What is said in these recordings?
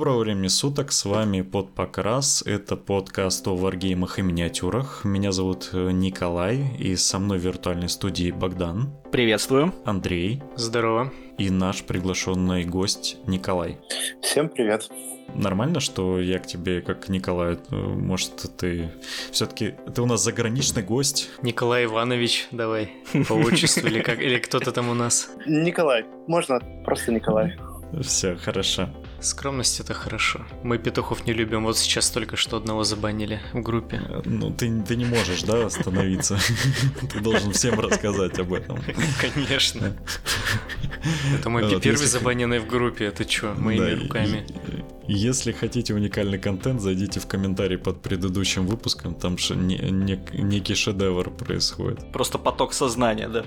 Доброго времени суток, с вами под Покрас, это подкаст о варгеймах и миниатюрах. Меня зовут э, Николай, и со мной в виртуальной студии Богдан. Приветствую. Андрей. Здорово. И наш приглашенный гость Николай. Всем привет. Нормально, что я к тебе как к Николаю? Э, может, ты все-таки ты у нас заграничный гость? Николай Иванович, давай по отчеству или как или кто-то там у нас? Николай, можно просто Николай. Все, хорошо. Скромность это хорошо. Мы петухов не любим. Вот сейчас только что одного забанили в группе. Ну, ты, ты не можешь, да, остановиться. Ты должен всем рассказать об этом. Конечно. Это мой первый забаненный в группе. Это что, моими руками? Если хотите уникальный контент, зайдите в комментарий под предыдущим выпуском. Там некий шедевр происходит. Просто поток сознания, да?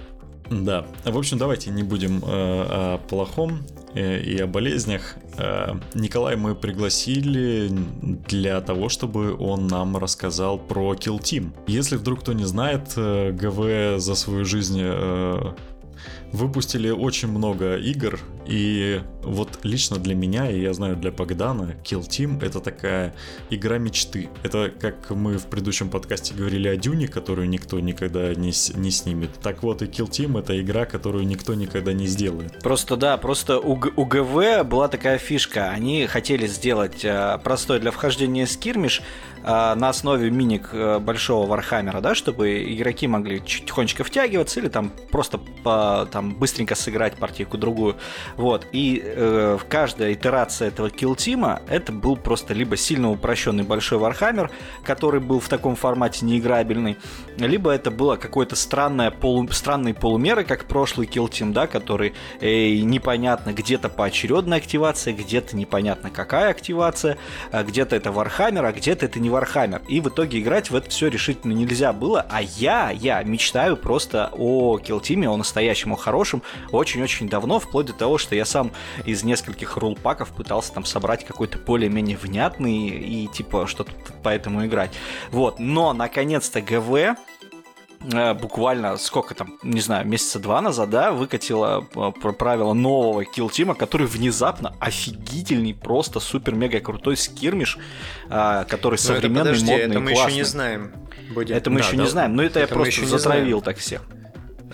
Да. В общем, давайте не будем э, о плохом э, и о болезнях. Э, Николай мы пригласили для того, чтобы он нам рассказал про Kill Team. Если вдруг кто не знает, э, ГВ за свою жизнь э, выпустили очень много игр, и вот лично для меня, и я знаю для Богдана, Kill Team это такая игра мечты. Это как мы в предыдущем подкасте говорили о Дюне, которую никто никогда не, не снимет. Так вот и Kill Team это игра, которую никто никогда не сделает. Просто да, просто у, у ГВ была такая фишка. Они хотели сделать э, простой для вхождения skirmish, а, на основе миник э, большого Вархаммера, да, чтобы игроки могли тихонечко втягиваться или там просто по, там, быстренько сыграть партийку другую. Вот. И э, каждая итерация этого Kill Team а это был просто либо сильно упрощенный большой Вархаммер, который был в таком формате неиграбельный, либо это было какое-то странное полу, странные полумеры, как прошлый Kill Team, да, который э, непонятно где-то поочередная активация, где-то непонятно какая активация, а где-то это Вархаммер, а где-то это не Warhammer. И в итоге играть в это все решительно нельзя было. А я, я мечтаю просто о Kill Team е, о настоящем, о хорошем, очень-очень давно, вплоть до того, что я сам из нескольких rulepack ов пытался там собрать какой-то более-менее внятный и типа что-то поэтому играть. Вот, но наконец-то ГВ Э, буквально сколько там, не знаю, месяца два назад, да, выкатила э, правило нового килтима, который внезапно офигительный, просто супер-мега крутой скирмиш, э, который но современный, это, подожди, модный, это мы классный. еще не знаем. Будем. Это мы да, еще да, не знаем, но это, это я просто затравил так всех.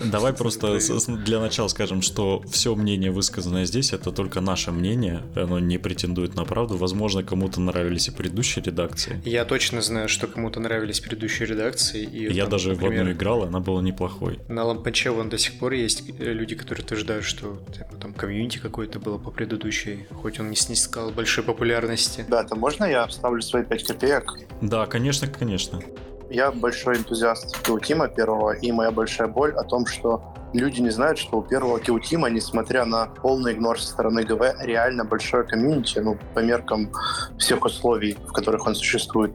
Давай просто для начала скажем, что все мнение, высказанное здесь, это только наше мнение, оно не претендует на правду. Возможно, кому-то нравились и предыдущие редакции. Я точно знаю, что кому-то нравились предыдущие редакции. И Я там, даже например, в одну играл, она была неплохой. На Лампаче вон до сих пор есть э, люди, которые утверждают, что типа, там комьюнити какое-то было по предыдущей, хоть он не снискал большой популярности. Да, то можно я вставлю свои 5 копеек? Да, конечно, конечно. Я большой энтузиаст Киутима первого, и моя большая боль о том, что люди не знают, что у первого Киутима, несмотря на полный игнор со стороны ГВ, реально большое комьюнити, ну, по меркам всех условий, в которых он существует.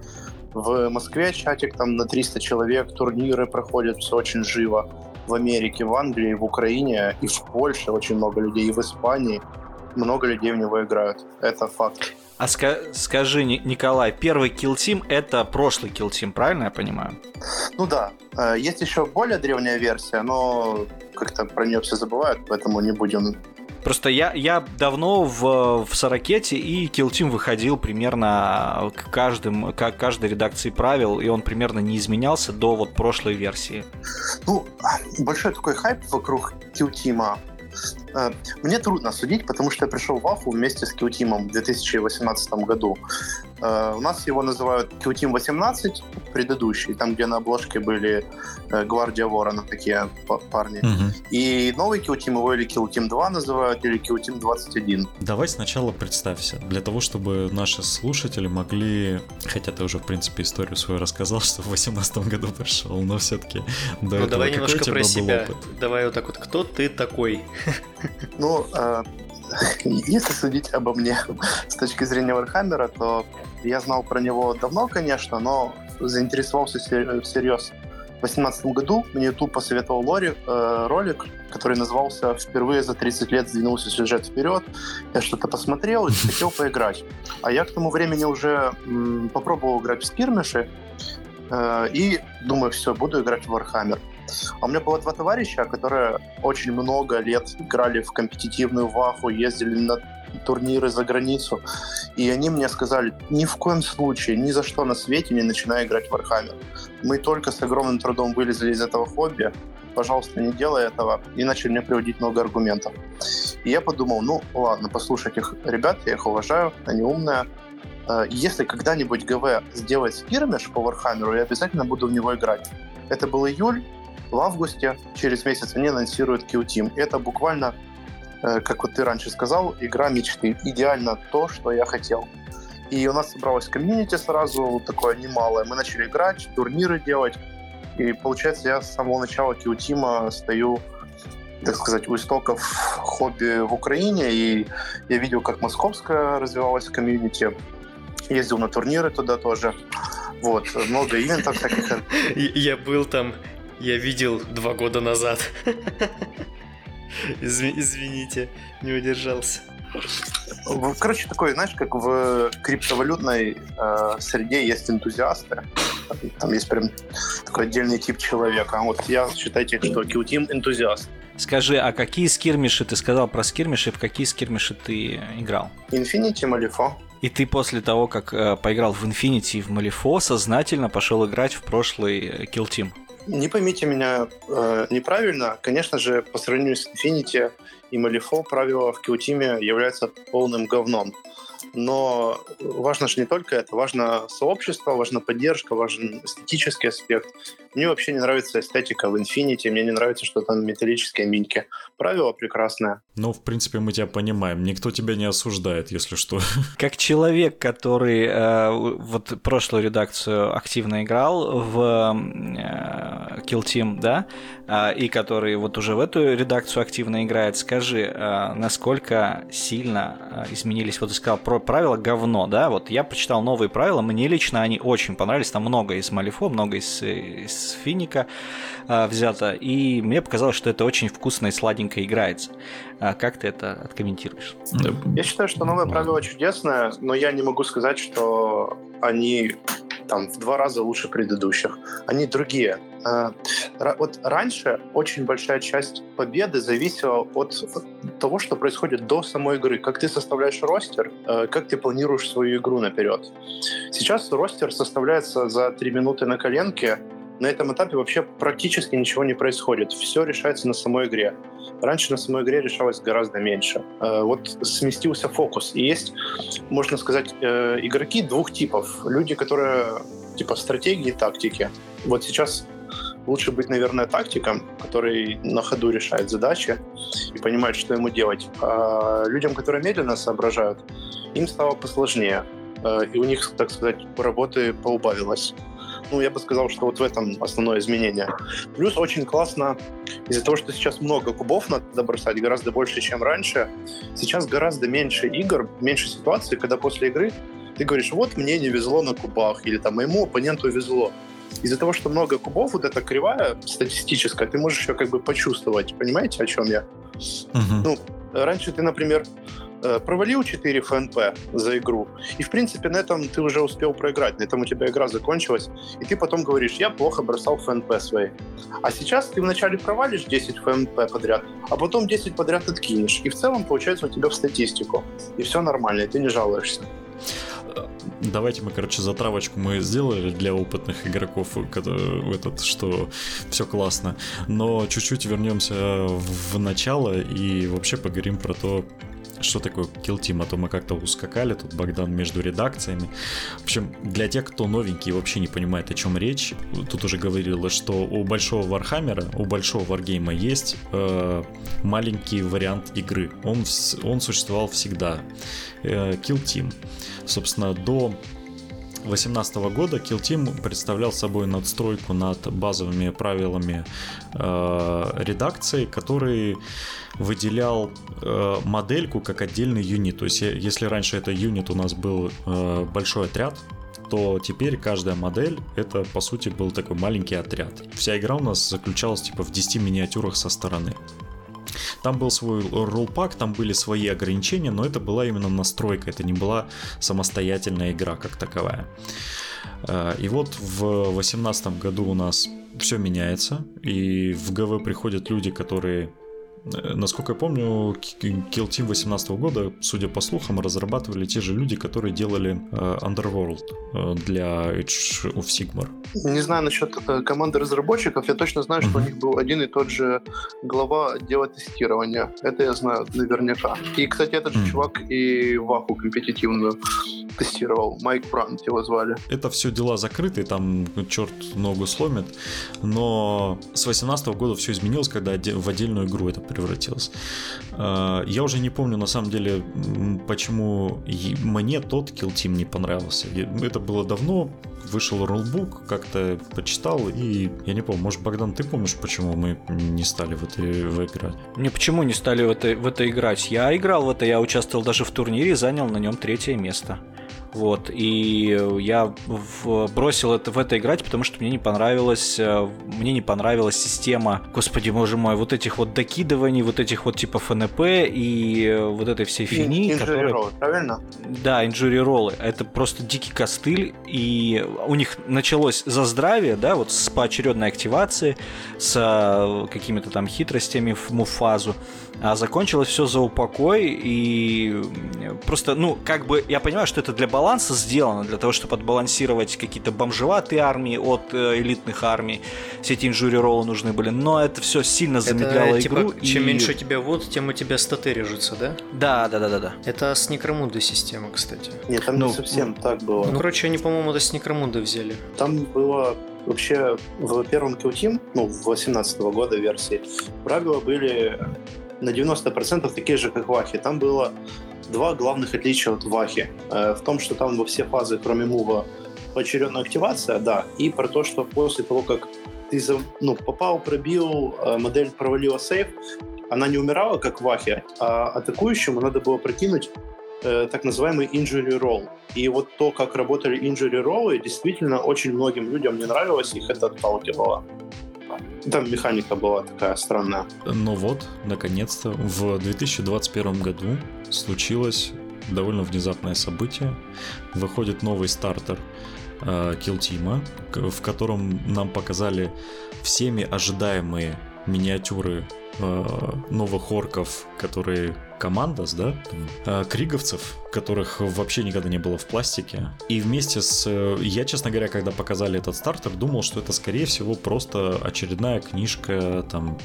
В Москве чатик там на 300 человек, турниры проходят, все очень живо. В Америке, в Англии, в Украине и в Польше очень много людей, и в Испании много людей в него играют. Это факт. А ска- скажи, Николай, первый килтим это прошлый килтим, правильно я понимаю? Ну да. Э, есть еще более древняя версия, но как-то про нее все забывают, поэтому не будем Просто я, я давно в, в Сорокете, и Килтим выходил примерно к, каждым, к каждой редакции правил, и он примерно не изменялся до вот прошлой версии. Ну, большой такой хайп вокруг Килтима Э, мне трудно судить, потому что я пришел в Афу вместе с Киутимом в 2018 году. Э, у нас его называют Киутим 18, предыдущий, там, где на обложке были э, Гвардия Ворона, такие парни. Угу. И новый Kill Team его или Kill Team 2 называют, или Kill Team 21. Давай сначала представься, для того, чтобы наши слушатели могли, хотя ты уже, в принципе, историю свою рассказал, что в 2018 году пришел, но все-таки Ну, давай немножко про себя. Опыт? Давай вот так вот, кто ты такой? Ну, э, если судить обо мне с точки зрения Вархаммера, то я знал про него давно, конечно, но заинтересовался всерьез. В 2018 году мне YouTube посоветовал Лори, э, ролик, который назывался «Впервые за 30 лет сдвинулся сюжет вперед». Я что-то посмотрел и хотел поиграть. А я к тому времени уже м, попробовал играть в скирмиши, э, и думаю, все, буду играть в Warhammer. А у меня было два товарища, которые очень много лет играли в компетитивную ваху, ездили на турниры за границу. И они мне сказали, ни в коем случае, ни за что на свете не начинай играть в Warhammer. Мы только с огромным трудом вылезли из этого хобби, пожалуйста, не делай этого, и начали мне приводить много аргументов. И я подумал, ну ладно, послушать их ребят, я их уважаю, они умные, э, если когда-нибудь ГВ сделает skirmish по Вархаммеру, я обязательно буду в него играть. Это был июль, в августе, через месяц они анонсируют Q-Team. Это буквально Э, как вот ты раньше сказал, игра мечты. Идеально то, что я хотел. И у нас собралось комьюнити сразу, такое немалое. Мы начали играть, турниры делать. И получается, я с самого начала Киутима стою, так сказать, у истоков хобби в Украине. И я видел, как московская развивалась комьюнити. Ездил на турниры туда тоже. Вот, много ивентов всяких. Я был там, я видел два года назад. Извините, не удержался. Короче, такой, знаешь, как в криптовалютной э, среде есть энтузиасты. Там есть прям такой отдельный тип человека. А вот я, считайте, что Килтим энтузиаст. Скажи, а какие скирмиши, ты сказал про скирмиши, в какие скирмиши ты играл? Infinity, Malifaux. И ты после того, как э, поиграл в Infinity и в Malifaux, сознательно пошел играть в прошлый э, Kill Team? Не поймите меня э, неправильно. Конечно же, по сравнению с Infinity и Malifaux, правила в Qteam являются полным говном. Но важно же не только это, важно сообщество, важна поддержка, важен эстетический аспект. Мне вообще не нравится эстетика в Infinity, мне не нравится, что там металлические миньки. Правило прекрасное. Ну, в принципе, мы тебя понимаем. Никто тебя не осуждает, если что. Как человек, который э, вот прошлую редакцию активно играл в э, Kill Team, да, э, и который вот уже в эту редакцию активно играет, скажи, э, насколько сильно э, изменились, вот ты сказал, про правила говно, да, вот я прочитал новые правила, мне лично они очень понравились, там много из Малифо, много из, из Финика взято, и мне показалось, что это очень вкусно и сладенько играется. А как ты это откомментируешь? Я считаю, что новое правило чудесное, но я не могу сказать, что они там в два раза лучше предыдущих. Они другие. А, вот раньше очень большая часть победы зависела от того, что происходит до самой игры. Как ты составляешь ростер, э, как ты планируешь свою игру наперед. Сейчас ростер составляется за три минуты на коленке, на этом этапе вообще практически ничего не происходит. Все решается на самой игре. Раньше на самой игре решалось гораздо меньше. Э, вот сместился фокус. И есть, можно сказать, э, игроки двух типов. Люди, которые типа стратегии и тактики. Вот сейчас лучше быть, наверное, тактиком, который на ходу решает задачи и понимает, что ему делать. А людям, которые медленно соображают, им стало посложнее. Э, и у них, так сказать, работы поубавилось. Ну, я бы сказал, что вот в этом основное изменение. Плюс очень классно из-за того, что сейчас много кубов надо бросать, гораздо больше, чем раньше. Сейчас гораздо меньше игр, меньше ситуаций, когда после игры ты говоришь, вот мне не везло на кубах, или там моему оппоненту везло. Из-за того, что много кубов, вот эта кривая статистическая, ты можешь ее как бы почувствовать. Понимаете, о чем я? Uh-huh. Ну, раньше ты, например, Э, провалил 4 ФНП за игру, и, в принципе, на этом ты уже успел проиграть, на этом у тебя игра закончилась, и ты потом говоришь, я плохо бросал ФНП свои. А сейчас ты вначале провалишь 10 ФНП подряд, а потом 10 подряд откинешь, и в целом получается у тебя в статистику, и все нормально, и ты не жалуешься. Давайте мы, короче, затравочку мы сделали для опытных игроков, этот, что все классно. Но чуть-чуть вернемся в начало и вообще поговорим про то, что такое Kill Team, а то мы как-то ускакали, тут Богдан между редакциями. В общем, для тех, кто новенький и вообще не понимает, о чем речь, тут уже говорилось, что у большого Вархаммера, у большого wargame а есть э, маленький вариант игры. Он, он существовал всегда. Э, Kill Team. Собственно, до 2018 года Kill Team представлял собой надстройку над базовыми правилами э, редакции, который выделял э, модельку как отдельный юнит. То есть, если раньше это юнит у нас был э, большой отряд, то теперь каждая модель это по сути был такой маленький отряд. Вся игра у нас заключалась типа в 10 миниатюрах со стороны. Там был свой роллпак, там были свои ограничения, но это была именно настройка, это не была самостоятельная игра как таковая. Э, и вот в 2018 году у нас все меняется, и в ГВ приходят люди, которые насколько я помню, Kill Team 18 года, судя по слухам, разрабатывали те же люди, которые делали э, Underworld э, для Age of Sigmar. Не знаю насчет команды разработчиков, я точно знаю, что у них был один и тот же глава отдела тестирования. Это я знаю наверняка. И, кстати, этот же чувак и Ваху компетитивную тестировал. Майк Брант его звали. Это все дела закрытые, там черт ногу сломит. Но с 18 года все изменилось, когда в отдельную игру это превратилось. А, я уже не помню, на самом деле, почему мне тот Kill Team не понравился. Это было давно, вышел рулбук, как-то почитал, и я не помню, может, Богдан, ты помнишь, почему мы не стали в это в играть? Не, почему не стали в это, в это играть? Я играл в это, я участвовал даже в турнире занял на нем третье место. Вот, и я в, бросил это в это играть, потому что мне не понравилась, э, мне не понравилась система, господи, боже мой, вот этих вот докидываний, вот этих вот типа ФНП и э, вот этой всей фигни. Инжури которые... роллы, правильно? Да, инжури роллы. Это просто дикий костыль, и у них началось за здравие, да, вот с поочередной активации, с э, какими-то там хитростями в муфазу а закончилось все за упокой, и просто, ну, как бы, я понимаю, что это для баланса сделано, для того, чтобы отбалансировать какие-то бомжеватые армии от э, элитных армий, все эти инжури роллы нужны были, но это все сильно замедляло это, игру. Типа, чем и... меньше тебя вот, тем у тебя статы режутся, да? Да, да, да, да, да. Это с Некромунда система, кстати. Нет, там ну, не совсем ну, так было. Ну, короче, они, по-моему, это с Некромунда взяли. Там было вообще в первом Kill Team, ну, 18 -го года версии, правила были на 90% такие же, как Вахи. Там было два главных отличия от Вахи. Э, в том, что там во все фазы, кроме мува, поочередная активация, да, и про то, что после того, как ты ну, попал, пробил, э, модель провалила сейф, она не умирала, как в Вахе, а атакующему надо было прокинуть э, так называемый injury roll. И вот то, как работали injury roll, действительно очень многим людям не нравилось, их это отталкивало. Там механика была такая странная. Но вот, наконец-то, в 2021 году случилось довольно внезапное событие. Выходит новый стартер э, Kill Team, в котором нам показали всеми ожидаемые миниатюры э, новых орков, которые командос, да, э, криговцев, которых вообще никогда не было в пластике. И вместе с... Э, я, честно говоря, когда показали этот стартер, думал, что это, скорее всего, просто очередная книжка, там,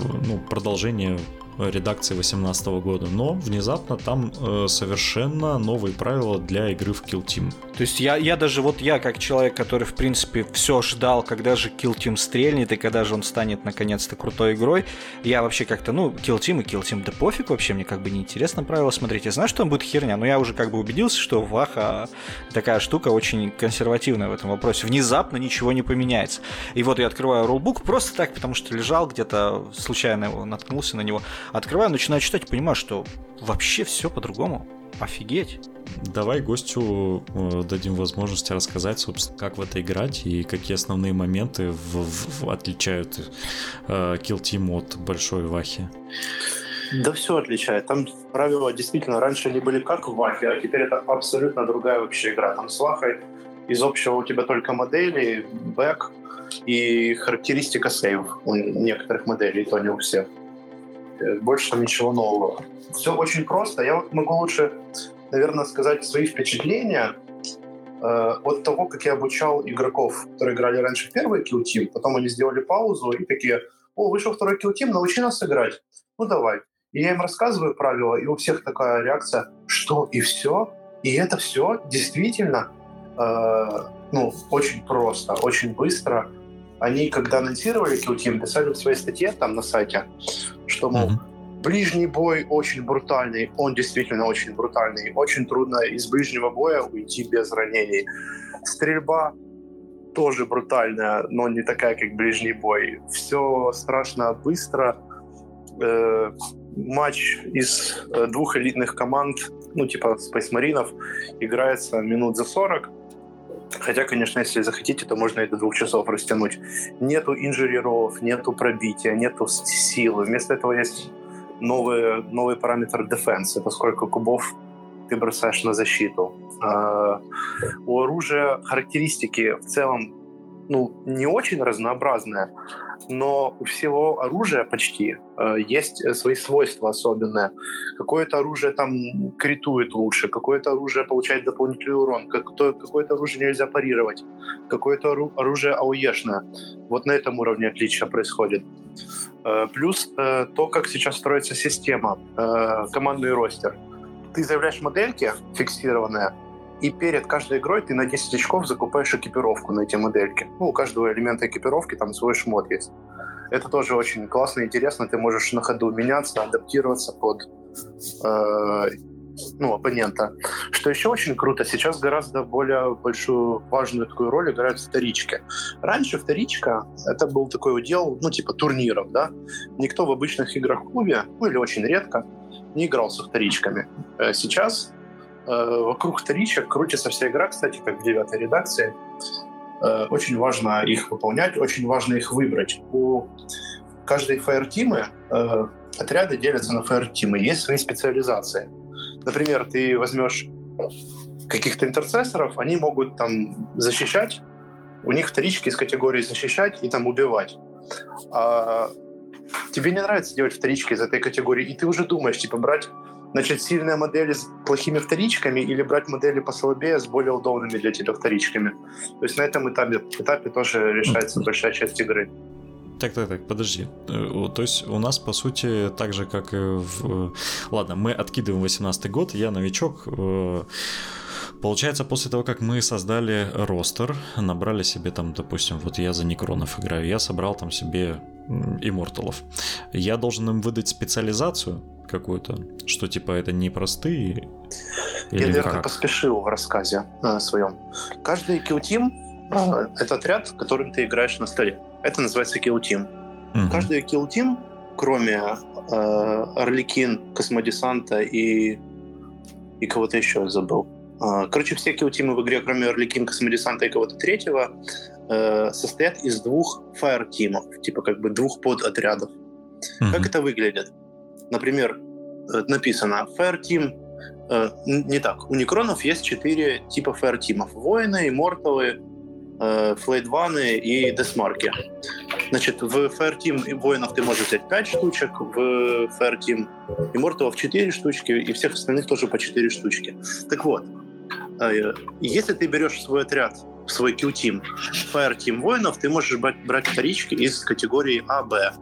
ну, продолжение редакции 2018 года, но внезапно там э, совершенно новые правила для игры в Kill Team. То есть я, я даже вот я, как человек, который, в принципе, все ждал, когда же Kill Team стрельнет и когда же он станет наконец-то крутой игрой, я вообще как-то, ну, Kill Team и Kill Team, да пофиг вообще, мне как бы неинтересно правила смотреть. Я знаю, что он будет херня, но я уже как бы убедился, что Ваха такая штука очень консервативная в этом вопросе. Внезапно ничего не поменяется. И вот я открываю рулбук просто так, потому что лежал где-то, случайно его наткнулся на него. Открываю, начинаю читать, понимаю, что вообще все по-другому. Офигеть. Давай гостю э, дадим возможность рассказать, собственно, как в это играть и какие основные моменты в, в, отличают э, Kill Team от большой Вахи. Да все отличает. Там правила действительно раньше они были как в Вахе, а теперь это абсолютно другая вообще игра. Там с Вахой из общего у тебя только модели, бэк и характеристика сейв у некоторых моделей, то не у всех. Э, больше там ничего нового. Все очень просто. Я вот могу лучше, наверное, сказать свои впечатления э, от того, как я обучал игроков, которые играли раньше в первый Kill Team, потом они сделали паузу и такие, о, вышел второй Kill Team, научи нас играть. Ну, давай. И я им рассказываю правила, и у всех такая реакция, что и все? И это все действительно э, ну, очень просто, очень быстро они, когда анонсировали Team, писали в своей статье там на сайте, что, мол, mm-hmm. ближний бой очень брутальный, он действительно очень брутальный, очень трудно из ближнего боя уйти без ранений. Стрельба тоже брутальная, но не такая, как ближний бой. Все страшно быстро. Э, матч из э, двух элитных команд, ну, типа Space Marines, играется минут за 40 Хотя, конечно, если захотите, то можно и до двух часов растянуть. Нету инжириров, нету пробития, нету силы. Вместо этого есть новый, новый параметр defense. Это сколько кубов ты бросаешь на защиту. А, у оружия характеристики в целом ну, не очень разнообразная, но у всего оружия почти э, есть свои свойства особенные. Какое-то оружие там критует лучше, какое-то оружие получает дополнительный урон, какое-то оружие нельзя парировать, какое-то оружие ауешное. Вот на этом уровне отличия происходит. Э, плюс э, то, как сейчас строится система, э, командный ростер. Ты заявляешь модельки фиксированные, и перед каждой игрой ты на 10 очков закупаешь экипировку на эти модельки. Ну, у каждого элемента экипировки там свой шмот есть. Это тоже очень классно и интересно. Ты можешь на ходу меняться, адаптироваться под э, ну, оппонента. Что еще очень круто, сейчас гораздо более большую, важную такую роль играют вторички. Раньше вторичка — это был такой удел, ну, типа турниров, да. Никто в обычных играх клубе, ну, или очень редко, не играл со вторичками. Э, сейчас вокруг вторичек крутится вся игра, кстати, как в девятой редакции. Э, очень важно их выполнять, очень важно их выбрать. У каждой фаер-тимы э, отряды делятся на фаер-тимы. Есть свои специализации. Например, ты возьмешь каких-то интерцессоров, они могут там защищать, у них вторички из категории защищать и там убивать. А тебе не нравится делать вторички из этой категории, и ты уже думаешь, типа, брать Значит, сильные модели с плохими вторичками или брать модели послабее с более удобными для тебя вторичками. То есть на этом этапе, этапе тоже решается большая часть игры. Так, так, так, подожди. Э, то есть у нас, по сути, так же, как и в... Ладно, мы откидываем 18 год, я новичок. Получается, после того, как мы создали ростер, набрали себе там, допустим, вот я за Некронов играю, я собрал там себе имморталов. Я должен им выдать специализацию, какую-то, что типа это не простые. Я, наверное, поспешил в рассказе э, своем. Каждый kill team э, это отряд, которым ты играешь на столе. Это называется kill team. Угу. Каждый kill team, кроме э, Арлекин, Космодесанта и, и кого-то еще забыл. Э, короче, все kill team ы в игре, кроме Арлекин, Космодесанта и кого-то третьего, э, состоят из двух fire team ов, типа как бы двух подотрядов. Угу. Как это выглядит? Например, э, написано Fire Team, э, не так, у Некронов есть четыре типа Fair Teamов. Воины, Имморталы, Флейдваны и Десмарки. Значит, в Fair Team воинов ты можешь взять 5 штучек, в Fair Team Имморталов 4 штучки, и всех остальных тоже по 4 штучки. Так вот, если ты берешь свой отряд, свой Q-Team, Fire Team воинов, ты можешь брать, вторички из категории А, Б.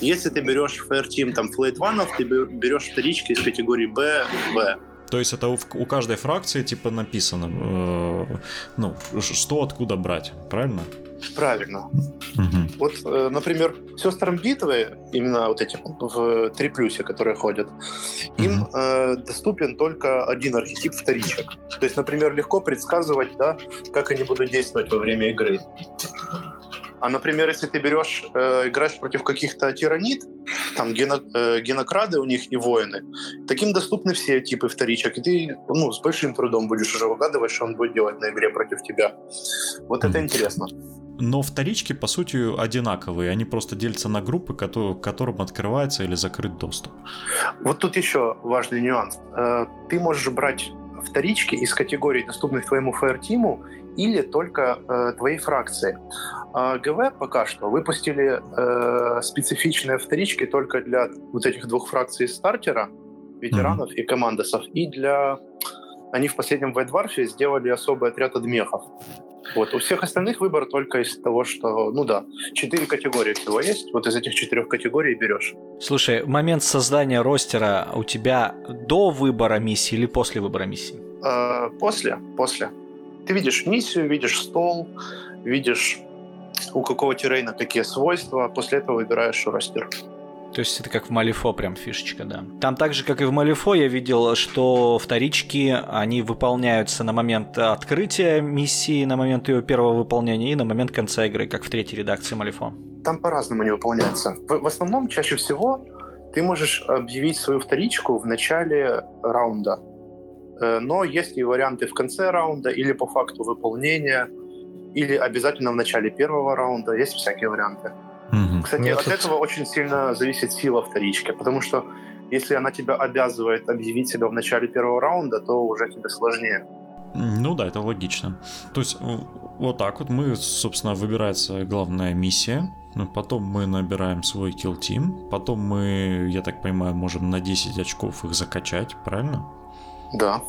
Если ты берешь Fair Team, там, Flight One, ты берешь вторички из категории Б, В. То есть это у, у каждой фракции типа написано, э, ну, что откуда брать, правильно? Правильно. Угу. Вот, э, например, сестрам битвы, именно вот эти в три плюсе, которые ходят, им угу. э, доступен только один архетип вторичек. То есть, например, легко предсказывать, да, как они будут действовать во время игры. А, например, если ты берешь, э, играешь против каких-то тиранит, там гено, э, генокрады у них и воины, таким доступны все типы вторичек, и ты ну, с большим трудом будешь уже угадывать, что он будет делать на игре против тебя. Вот это интересно. Но вторички, по сути, одинаковые. Они просто делятся на группы, к которым открывается или закрыт доступ. Вот тут еще важный нюанс. Э, ты можешь брать вторички из категорий, доступных твоему фаер-тиму, или только э, твоей фракции. А ГВ пока что выпустили э, специфичные вторички только для вот этих двух фракций стартера, ветеранов mm-hmm. и командосов, и для... Они в последнем Вайдварфе сделали особый отряд адмехов. Вот. У всех остальных выбор только из того, что, ну да, четыре категории всего есть. Вот из этих четырех категорий берешь. Слушай, момент создания ростера у тебя до выбора миссии или после выбора миссии? Э, после, после. Ты видишь миссию, видишь стол, видишь у какого террейна какие свойства, после этого выбираешь ростер. То есть это как в Малифо прям фишечка, да. Там так же, как и в Малифо, я видел, что вторички, они выполняются на момент открытия миссии, на момент ее первого выполнения и на момент конца игры, как в третьей редакции Малифо. Там по-разному они выполняются. В, в основном, чаще всего, ты можешь объявить свою вторичку в начале раунда. Э, но есть и варианты в конце раунда или по факту выполнения, или обязательно в начале первого раунда. Есть всякие варианты. Угу. Кстати, Нет, от тут... этого очень сильно зависит сила вторички, потому что если она тебя обязывает объявить себя в начале первого раунда, то уже тебе сложнее. Ну да, это логично. То есть вот так вот мы, собственно, выбирается главная миссия, ну, потом мы набираем свой kill team, потом мы, я так понимаю, можем на 10 очков их закачать, правильно? Да.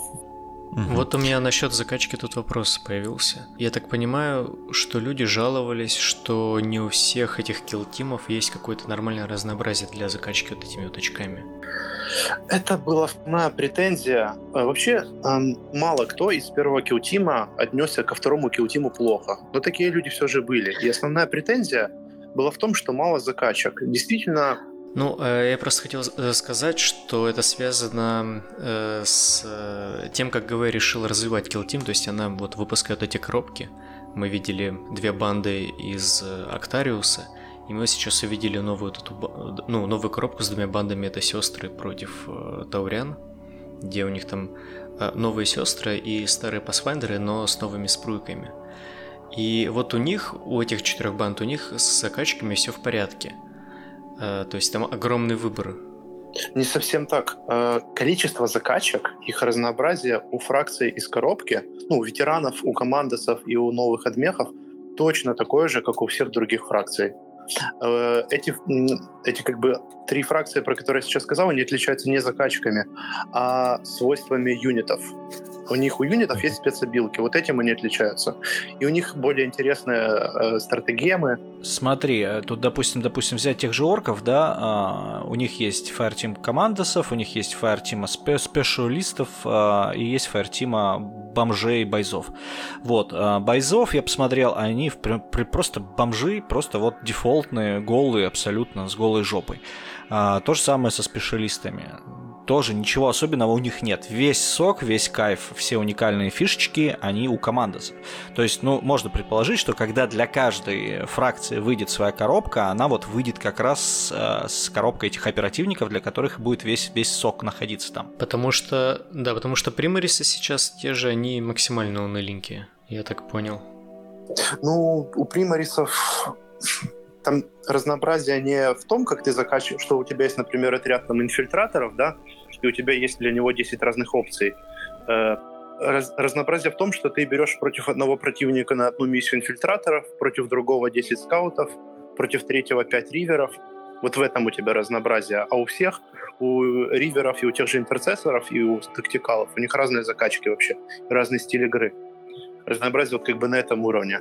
Угу. Вот у меня насчет закачки тут вопрос появился. Я так понимаю, что люди жаловались, что не у всех этих килтимов есть какое-то нормальное разнообразие для закачки вот этими вот очками. Это была основная претензия. Э, вообще, эм, мало кто из первого килтима отнесся ко второму килтиму плохо. Но такие люди все же были. И основная претензия была в том, что мало закачек. Действительно, ну, э, я просто хотел э, сказать, что это связано э, с тем, как ГВ решил развивать Kill Team, то есть она вот выпускает эти коробки. Мы видели две банды из Актариуса, и мы сейчас увидели новую, эту, ну, новую коробку с двумя бандами, это сестры против Таурян, где у них там новые сестры и старые пасфайндеры, но с новыми спруйками. И вот у них, у этих четырех банд, у них с закачками все в порядке – то есть там огромный выбор. Не совсем так. Э, количество закачек, их разнообразие у фракций из коробки, ну, у ветеранов, у командосов и у новых адмехов точно такое же, как у всех других фракций. Э, эти, эти как бы три фракции, про которые я сейчас сказал, они отличаются не закачками, а свойствами юнитов. У них у юнитов есть спецобилки, вот этим они отличаются. И у них более интересные э, стратегемы. Смотри, э, тут, допустим, допустим, взять тех же орков, да, э, у них есть фаертим командосов, у них есть фаертима спе спешиалистов э, и есть фаертима бомжей бойзов. Вот, э, бойзов я посмотрел, они в, при, просто бомжи, просто вот дефолтные, голые абсолютно, с голой жопой. А, то же самое со специалистами. Тоже ничего особенного у них нет. Весь сок, весь кайф, все уникальные фишечки, они у командосов. То есть, ну, можно предположить, что когда для каждой фракции выйдет своя коробка, она вот выйдет как раз э, с коробкой этих оперативников, для которых будет весь, весь сок находиться там. Потому что, да, потому что примарисы сейчас те же, они максимально уныленькие, я так понял. Ну, у примарисов там разнообразие не в том, как ты закачиваешь, что у тебя есть, например, отряд там инфильтраторов, да, и у тебя есть для него 10 разных опций. Э, раз, разнообразие в том, что ты берешь против одного противника на одну миссию инфильтраторов, против другого 10 скаутов, против третьего 5 риверов. Вот в этом у тебя разнообразие. А у всех, у риверов и у тех же интерцессоров, и у тактикалов, у них разные закачки вообще, разный стиль игры. Разнообразие вот как бы на этом уровне.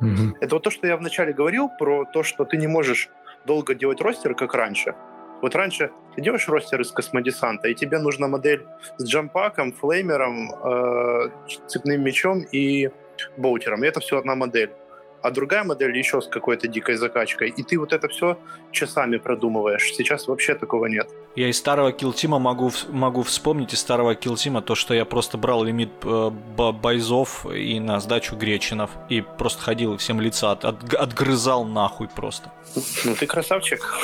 Угу. Это вот то, что я вначале говорил про то, что ты не можешь долго делать ростер, как раньше. Вот раньше ты делаешь ростер из космодесанта, и тебе нужна модель с джампаком, флеймером, э, цепным мечом и боутером. И это все одна модель а другая модель еще с какой-то дикой закачкой. И ты вот это все часами продумываешь. Сейчас вообще такого нет. Я из старого килтима могу, могу вспомнить из старого килтима то, что я просто брал лимит э, бойзов и на сдачу гречинов. И просто ходил и всем лица от, от, отгрызал нахуй просто. Ну ты красавчик.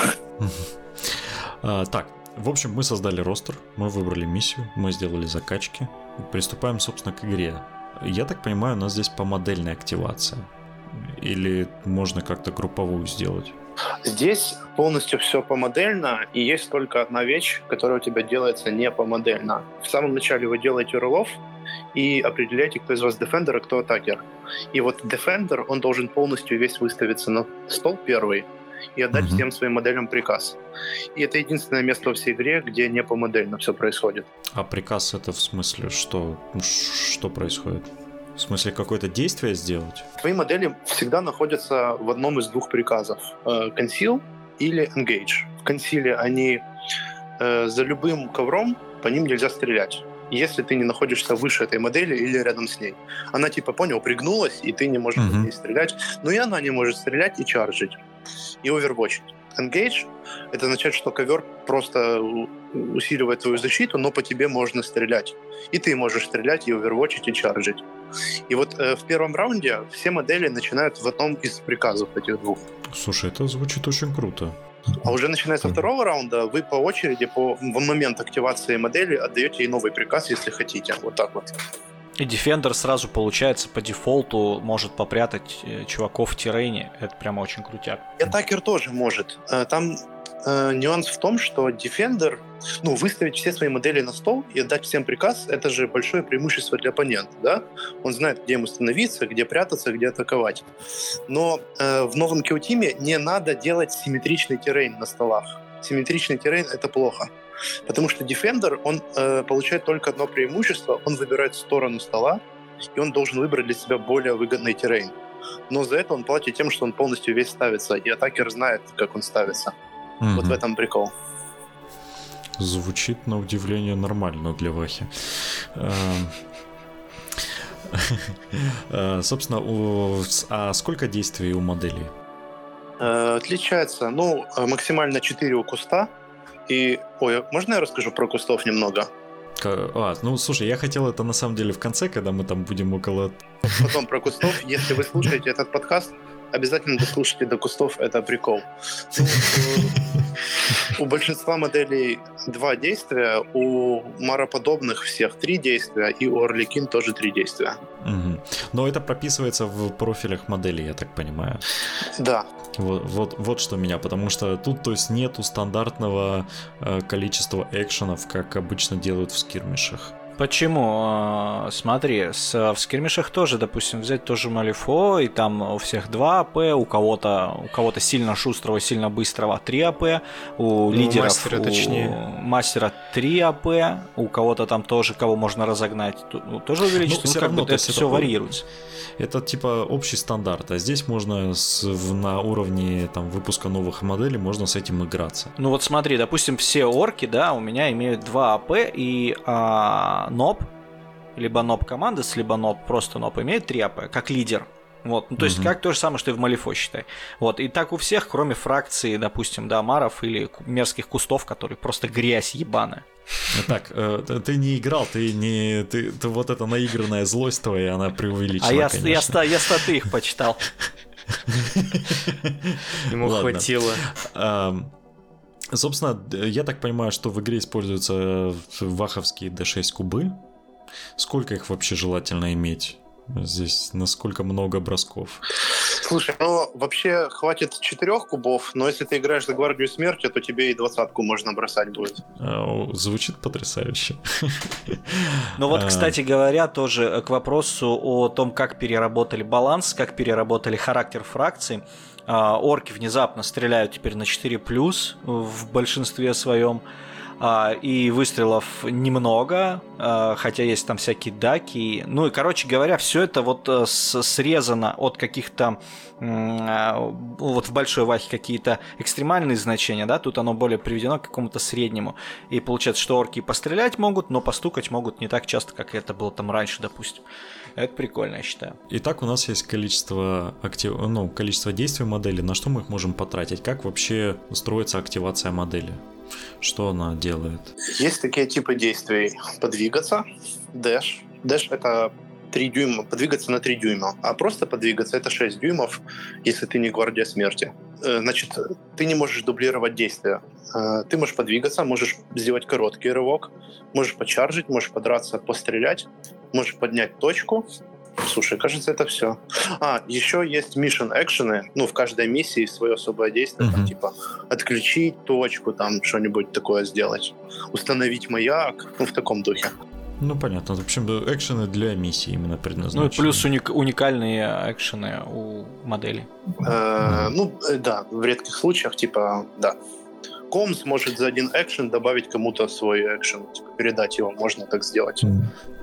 А, так, в общем, мы создали ростер, мы выбрали миссию, мы сделали закачки. Приступаем, собственно, к игре. Я так понимаю, у нас здесь по модельной активация. Или можно как-то групповую сделать? Здесь полностью все помодельно, и есть только одна вещь, которая у тебя делается не помодельно. В самом начале вы делаете рулов и определяете, кто из вас дефендер, а кто атакер. И вот дефендер, он должен полностью весь выставиться на стол первый и отдать mm-hmm. всем своим моделям приказ. И это единственное место во всей игре, где не помодельно все происходит. А приказ это в смысле что? Что происходит? В смысле, какое-то действие сделать? Твои модели всегда находятся в одном из двух приказов. Э, conceal или Engage. В консиле они э, за любым ковром по ним нельзя стрелять если ты не находишься выше этой модели или рядом с ней. Она типа, понял, пригнулась, и ты не можешь mm-hmm. по ней стрелять, но и она не может стрелять и чаржить, и овервочить. Engage — это означает, что ковер просто усиливает твою защиту, но по тебе можно стрелять. И ты можешь стрелять и овервочить, и чаржить. И вот э, в первом раунде все модели начинают в одном из приказов этих двух. Слушай, это звучит очень круто. А уже начиная со второго раунда вы по очереди, по, в момент активации модели отдаете ей новый приказ, если хотите. Вот так вот. И Defender сразу, получается, по дефолту может попрятать э, чуваков в террейне. Это прямо очень крутяк. И атакер тоже может. Э, там э, нюанс в том, что Defender, ну, выставить все свои модели на стол и отдать всем приказ, это же большое преимущество для оппонента, да? Он знает, где ему становиться, где прятаться, где атаковать. Но э, в новом QTeam не надо делать симметричный террейн на столах. Симметричный террейн — это плохо. Потому что Defender, он э, получает только одно преимущество, он выбирает сторону стола, и он должен выбрать для себя более выгодный террейн. Но за это он платит тем, что он полностью весь ставится, и атакер знает, как он ставится. Mm-hmm. Вот в этом прикол. Звучит на удивление нормально для Вахи. Эм. Э, собственно, а сколько действий у моделей? Э, отличается, ну, максимально 4 у куста. И, ой, можно я расскажу про кустов немного? А, ну слушай, я хотел это на самом деле в конце, когда мы там будем около... Потом про кустов. Если вы слушаете этот подкаст, обязательно дослушайте до кустов, это прикол. Ну, у большинства моделей два действия, у мароподобных всех три действия, и у Орликин тоже три действия. Угу. Но это прописывается в профилях моделей, я так понимаю. Да. Вот, вот, вот что меня, потому что тут, то есть, нету стандартного э, количества экшенов, как обычно делают в скирмишах. Почему? А, смотри, с, в скирмишах тоже, допустим, взять тоже Малифо, и там у всех 2 АП, у кого-то у кого-то сильно шустрого, сильно быстрого 3 АП, у ну, лидеров, мастера, у точнее. мастера 3 АП, у кого-то там тоже, кого можно разогнать, ну, тоже увеличить, ну, ну, как равно, бы это все варьируется. Это типа общий стандарт, а здесь можно с, в, на уровне там, выпуска новых моделей можно с этим играться. Ну вот смотри, допустим, все орки, да, у меня имеют 2 АП и а, НОП, либо НОП командос, либо НОП просто НОП имеет 3 АП, как лидер. Вот, ну, то есть, как то же самое, что и в Малифо, считай. Вот, и так у всех, кроме фракции, допустим, да, Маров или мерзких кустов, которые просто грязь ебаная. Так, э, ты не играл, ты не. Ты, ты вот эта наигранная злость твоя, она преувеличена. А я, конечно. я, я статы их почитал. Ему хватило. Собственно, я так понимаю, что в игре используются ваховские D6 кубы. Сколько их вообще желательно иметь? Здесь насколько много бросков? Слушай, ну вообще хватит четырех кубов, но если ты играешь за гвардию смерти, то тебе и двадцатку можно бросать будет. А, звучит потрясающе. Ну вот, а. кстати говоря, тоже к вопросу о том, как переработали баланс, как переработали характер фракций. А, орки внезапно стреляют теперь на 4 в большинстве своем. А, и выстрелов немного, а, хотя есть там всякие даки. Ну и, короче говоря, все это вот э, срезано от каких-то вот в большой вахе какие-то экстремальные значения, да, тут оно более приведено к какому-то среднему. И получается, что орки пострелять могут, но постукать могут не так часто, как это было там раньше, допустим. Это прикольно, я считаю. Итак, у нас есть количество, актив... ну, количество действий модели. На что мы их можем потратить? Как вообще строится активация модели? Что она делает? Есть такие типы действий. Подвигаться, дэш. Дэш — это 3 дюйма, подвигаться на 3 дюйма. А просто подвигаться — это 6 дюймов, если ты не гвардия смерти. Э, значит, ты не можешь дублировать действия. Э, ты можешь подвигаться, можешь сделать короткий рывок, можешь почаржить, можешь подраться, пострелять, можешь поднять точку, Слушай, кажется, это все. А, еще есть mission экшены. Ну, в каждой миссии свое особое действие. Mm-hmm. Там, типа, отключить точку, там, что-нибудь такое сделать. Установить маяк. Ну, в таком духе. Ну, понятно. В общем, экшены для миссии именно предназначены. Ну, и плюс уник- уникальные экшены у модели. Э, ну, э, да, в редких случаях, типа, да. Комс может за один экшен добавить кому-то свой экшен, типа, передать его, можно так сделать.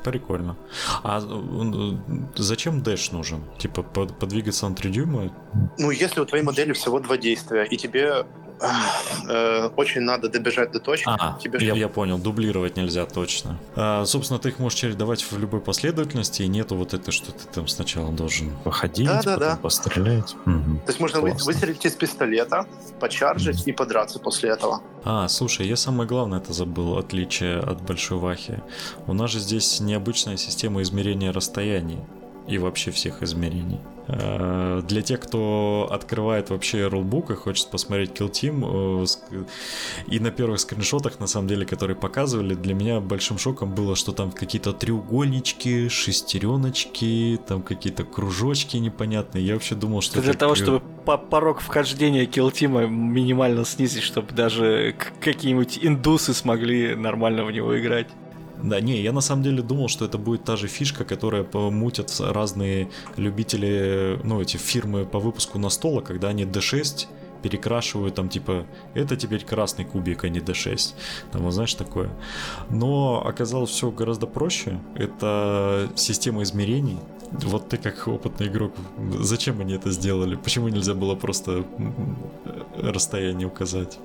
Прикольно. А э, зачем дэш нужен? Типа подвигаться на 3 дюйма? Ну, если у твоей модели всего два действия, и тебе Э, очень надо добежать до точки. А, тебе я, я понял, дублировать нельзя точно. А, собственно, ты их можешь чередовать в любой последовательности, и нету вот это, что ты там сначала должен походить, да, да, потом да. пострелять. Угу. То есть можно Классно. выстрелить из пистолета, почаржить угу. и подраться после этого. А, слушай, я самое главное это забыл, отличие от Большой Вахи. У нас же здесь необычная система измерения расстояний. и вообще всех измерений. Э, для тех, кто открывает вообще рулбук и хочет посмотреть Kill Team, э, и на первых скриншотах, на самом деле, которые показывали, для меня большим шоком было, что там какие-то треугольнички, шестереночки, там какие-то кружочки непонятные. Я вообще думал, что... Для того, чтобы порог вхождения Kill Team минимально снизить, чтобы даже какие-нибудь индусы смогли нормально в него играть. Да, не, я на самом деле думал, что это будет та же фишка, которая помутят разные любители, ну, эти фирмы по выпуску на стола, когда они D6 перекрашивают там типа это теперь красный кубик, а не D6. Там, вот знаешь, такое. Но оказалось все гораздо проще. Это система измерений. Вот ты как опытный игрок, зачем они это сделали? Почему нельзя было просто расстояние указать?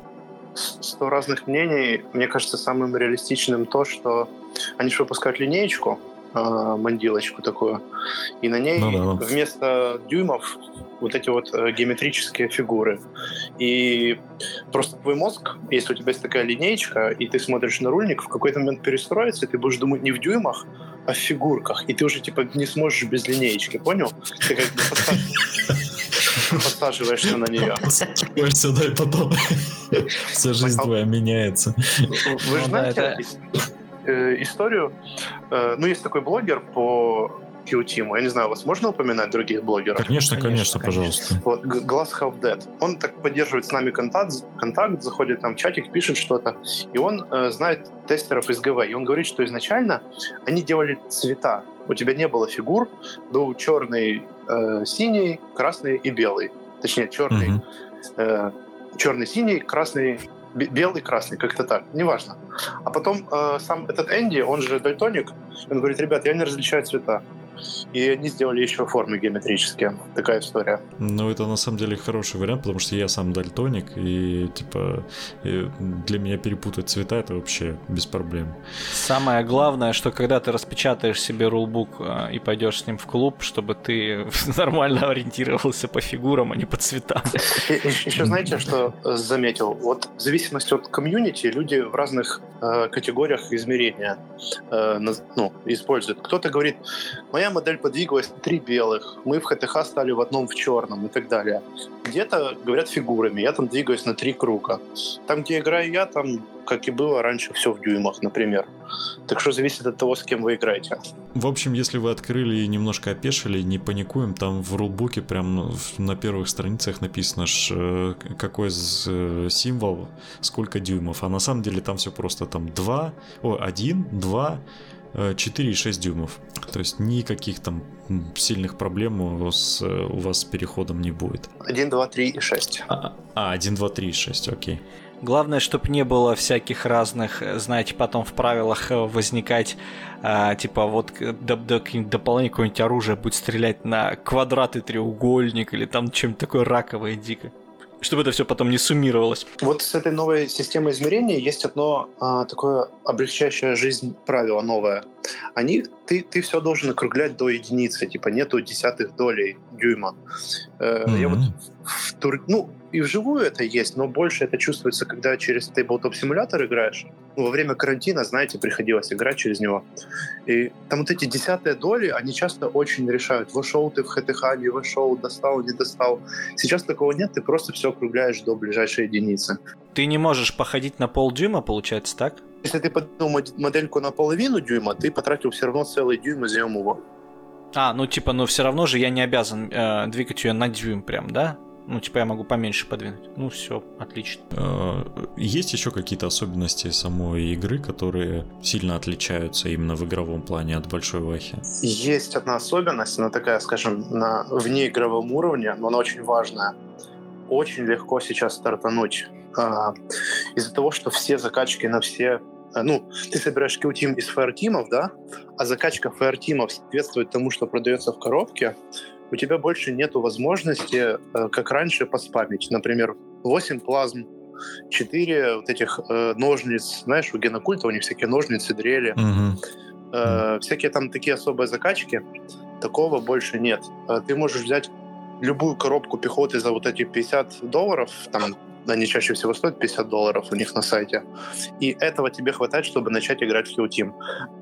Сто разных мнений. Мне кажется, самым реалистичным то, что они же выпускают линеечку, э, мандилочку такую, и на ней ну, да, вместо дюймов вот эти вот э, геометрические фигуры. И просто твой мозг, если у тебя есть такая линеечка, и ты смотришь на рульник, в какой-то момент перестроится, и ты будешь думать не в дюймах, а в фигурках. И ты уже типа не сможешь без линеечки, понял? Ты как бы подсаживаешься на нее. Подсаживаешься, да, и потом вся жизнь твоя меняется. Вы же знаете э, историю? Э, ну, есть такой блогер по Q-Team. Я не знаю, вас можно упоминать других блогеров? Конечно, конечно, конечно пожалуйста. Вот, Glass Half Dead. Он так поддерживает с нами контакт, контакт, заходит там в чатик, пишет что-то, и он э, знает тестеров из ГВ, и он говорит, что изначально они делали цвета. У тебя не было фигур, был черный, э, синий, красный и белый. Точнее, черный, mm-hmm. э, черный, синий, красный, белый, красный, как-то так, неважно. А потом э, сам этот Энди, он же дальтоник, он говорит, ребят, я не различаю цвета. И они сделали еще формы геометрические. Такая история. Ну, это на самом деле хороший вариант, потому что я сам дальтоник, и типа и для меня перепутать цвета это вообще без проблем. Самое главное, что когда ты распечатаешь себе рулбук э, и пойдешь с ним в клуб, чтобы ты нормально ориентировался по фигурам, а не по цветам. Еще знаете, что заметил? Вот в зависимости от комьюнити люди в разных э, категориях измерения э, ну, используют. Кто-то говорит, моя модель подвигалась три белых, мы в ХТХ стали в одном в черном и так далее. Где-то говорят фигурами, я там двигаюсь на три круга. Там, где играю я, там как и было раньше, все в дюймах, например. Так что зависит от того, с кем вы играете. В общем, если вы открыли и немножко опешили, не паникуем, там в рулбуке прям на первых страницах написано, э, какой э, символ, сколько дюймов. А на самом деле там все просто там 2, о, 1, 2, 4,6 дюймов. То есть никаких там сильных проблем у вас, у вас с переходом не будет. 1, 2, 3 и 6. А, 1, 2, 3 и 6, окей. Главное, чтобы не было всяких разных, знаете, потом в правилах возникать, а, типа вот доп доп дополнение какое-нибудь оружие будет стрелять на квадрат и треугольник или там чем-то такое раковое дико чтобы это все потом не суммировалось. Вот с этой новой системой измерения есть одно а, такое облегчающее жизнь правило новое. Они, ты, ты все должен округлять до единицы, типа нету десятых долей дюйма. Mm-hmm. Я вот в тур... ну, и вживую это есть, но больше это чувствуется, когда через Tabletop симулятор играешь. Ну, во время карантина, знаете, приходилось играть через него. И там вот эти десятые доли, они часто очень решают. Вошел ты в ХТХ, не вошел, достал, не достал. Сейчас такого нет, ты просто все округляешь до ближайшей единицы. Ты не можешь походить на полдюйма, получается, так? Если ты подумал модельку на половину дюйма, ты потратил все равно целый дюйм и заем его. А, ну типа, ну все равно же я не обязан э, двигать ее на дюйм прям, да? Ну, типа я могу поменьше подвинуть. Ну, все, отлично. А, есть еще какие-то особенности самой игры, которые сильно отличаются именно в игровом плане от большой вахи? Есть одна особенность, она такая, скажем, на внеигровом уровне, но она очень важная. Очень легко сейчас стартануть. А, из-за того, что все закачки на все а, ну, ты собираешь килтим из фаертимов, да, а закачка фаертимов соответствует тому, что продается в коробке, у тебя больше нет возможности, э, как раньше, поспамить. Например, 8 плазм, 4 вот этих э, ножниц, знаешь, у генокульта у них всякие ножницы, дрели, угу. э, всякие там такие особые закачки, такого больше нет. Ты можешь взять любую коробку пехоты за вот эти 50 долларов, там они чаще всего стоят 50 долларов у них на сайте. И этого тебе хватает, чтобы начать играть в Kill Team.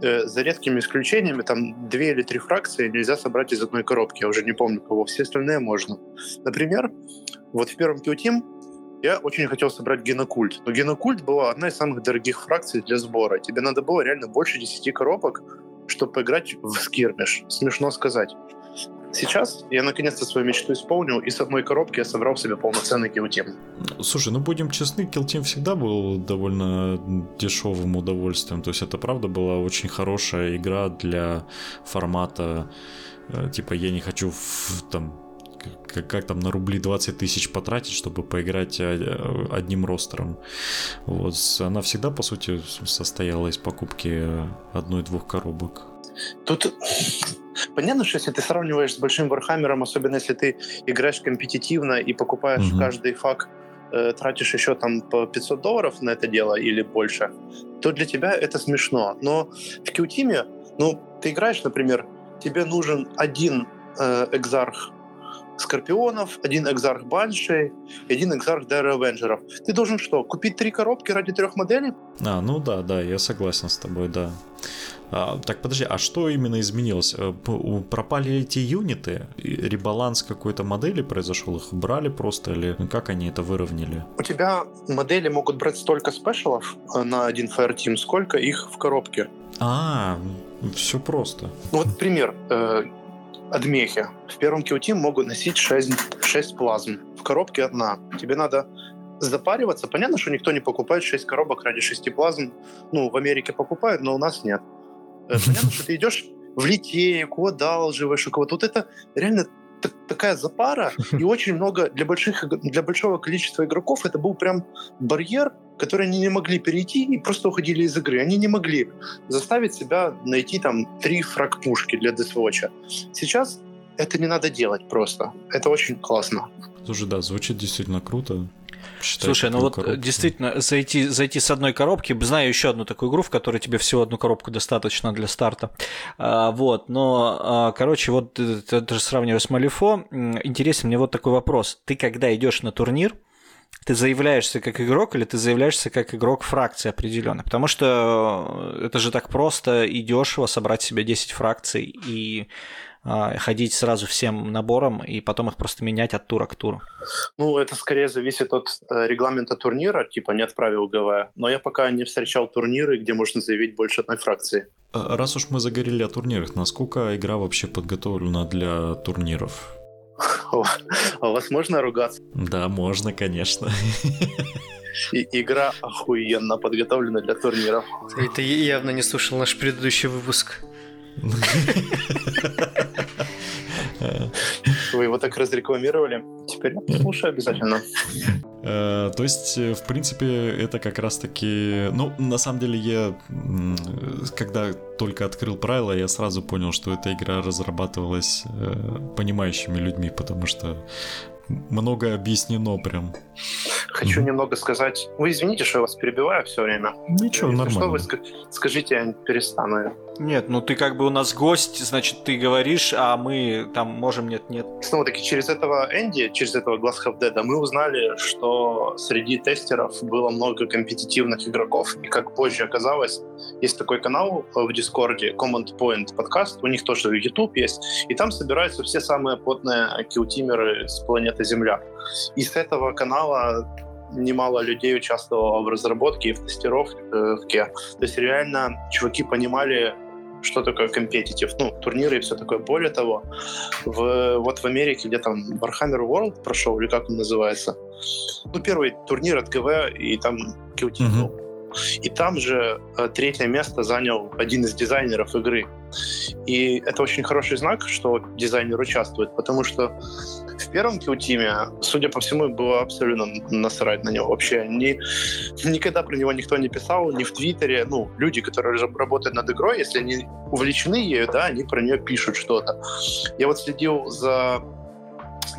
Э, за редкими исключениями, там две или три фракции нельзя собрать из одной коробки. Я уже не помню кого. Все остальные можно. Например, вот в первом Kill Team я очень хотел собрать генокульт. Но генокульт была одна из самых дорогих фракций для сбора. Тебе надо было реально больше 10 коробок, чтобы поиграть в скирмиш. Смешно сказать. Сейчас я наконец-то свою мечту исполнил, и с одной коробки я собрал себе полноценный килтим. Слушай, ну будем честны, килтим всегда был довольно дешевым удовольствием. То есть это правда была очень хорошая игра для формата э, типа я не хочу в, там как, как там на рубли 20 тысяч потратить, чтобы поиграть э, одним ростером. Вот. Она всегда, по сути, состояла из покупки одной-двух коробок. Тут понятно, что если ты сравниваешь с большим Вархаммером, особенно если ты играешь компетитивно и покупаешь mm-hmm. каждый факт э, тратишь еще там по 500 долларов на это дело или больше, то для тебя это смешно. Но в Qteam, ну, ты играешь, например, тебе нужен один э, экзарх Скорпионов, один экзарх Баншей, один экзарх Дайра Авенджеров. Ты должен что, купить три коробки ради трех моделей? А, ну да, да, я согласен с тобой, да. А, так, подожди, а что именно изменилось? Э, пропали эти юниты? Ребаланс какой-то модели произошел? Их брали просто или как они это выровняли? У тебя модели могут брать столько спешалов э, на один Fireteam, сколько их в коробке. А, все просто. Вот пример. Э, Адмехи. В первом QT могут носить 6, 6 плазм. В коробке одна. Тебе надо запариваться. Понятно, что никто не покупает 6 коробок ради 6 плазм. Ну, в Америке покупают, но у нас нет. Э, понятно, что ты идешь в литейку, одалживаешь у кого-то. Вот это реально такая запара, и очень много для, больших, для большого количества игроков это был прям барьер, который они не могли перейти и просто уходили из игры. Они не могли заставить себя найти там три фраг-пушки для Deathwatch. Сейчас это не надо делать просто. Это очень классно. Слушай, да, звучит действительно круто. Считай, Слушай, ну вот коробку. действительно, зайти, зайти с одной коробки, знаю еще одну такую игру, в которой тебе всего одну коробку достаточно для старта. А, вот, но, а, короче, вот ты, ты же сравниваешь с Малифо. Интересен мне вот такой вопрос. Ты когда идешь на турнир, ты заявляешься как игрок или ты заявляешься как игрок фракции определенной? Потому что это же так просто и дешево собрать себе 10 фракций и ходить сразу всем набором и потом их просто менять от тура к туру? Ну, это скорее зависит от э, регламента турнира, типа нет правил ГВ. Но я пока не встречал турниры, где можно заявить больше одной фракции. А, раз уж мы заговорили о турнирах, насколько игра вообще подготовлена для турниров? А у вас можно ругаться? Да, можно, конечно. И игра охуенно подготовлена для турниров. Это явно не слушал наш предыдущий выпуск. Вы его так разрекламировали. Теперь я послушаю обязательно. Э, то есть, э, в принципе, это как раз-таки... Ну, на самом деле, я... Когда только открыл правила, я сразу понял, что эта игра разрабатывалась э, понимающими людьми, потому что много объяснено прям. Хочу mm-hmm. немного сказать. Вы извините, что я вас перебиваю все время. Ничего, Если нормально. Что вы скажите, я перестану. Нет, ну ты как бы у нас гость, значит, ты говоришь, а мы там можем нет-нет. Снова-таки через этого Энди, через этого Glass Half Dead, мы узнали, что среди тестеров было много компетитивных игроков, и как позже оказалось, есть такой канал в Дискорде, Command Point подкаст, у них тоже YouTube есть, и там собираются все самые потные килтимеры с планеты Земля. И с этого канала немало людей участвовало в разработке и в тестировке. То есть реально чуваки понимали, что такое компетитив, ну, турниры и все такое. Более того, в, вот в Америке, где там Warhammer World прошел, или как он называется, ну, первый турнир от ГВ, и там QT mm-hmm. И там же э, третье место занял один из дизайнеров игры. И это очень хороший знак, что дизайнер участвует, потому что в первом Q-тиме, судя по всему, было абсолютно насрать на него вообще. Ни, никогда про него никто не писал, ни в Твиттере. Ну, люди, которые работают над игрой, если они увлечены ею, да, они про нее пишут что-то. Я вот следил за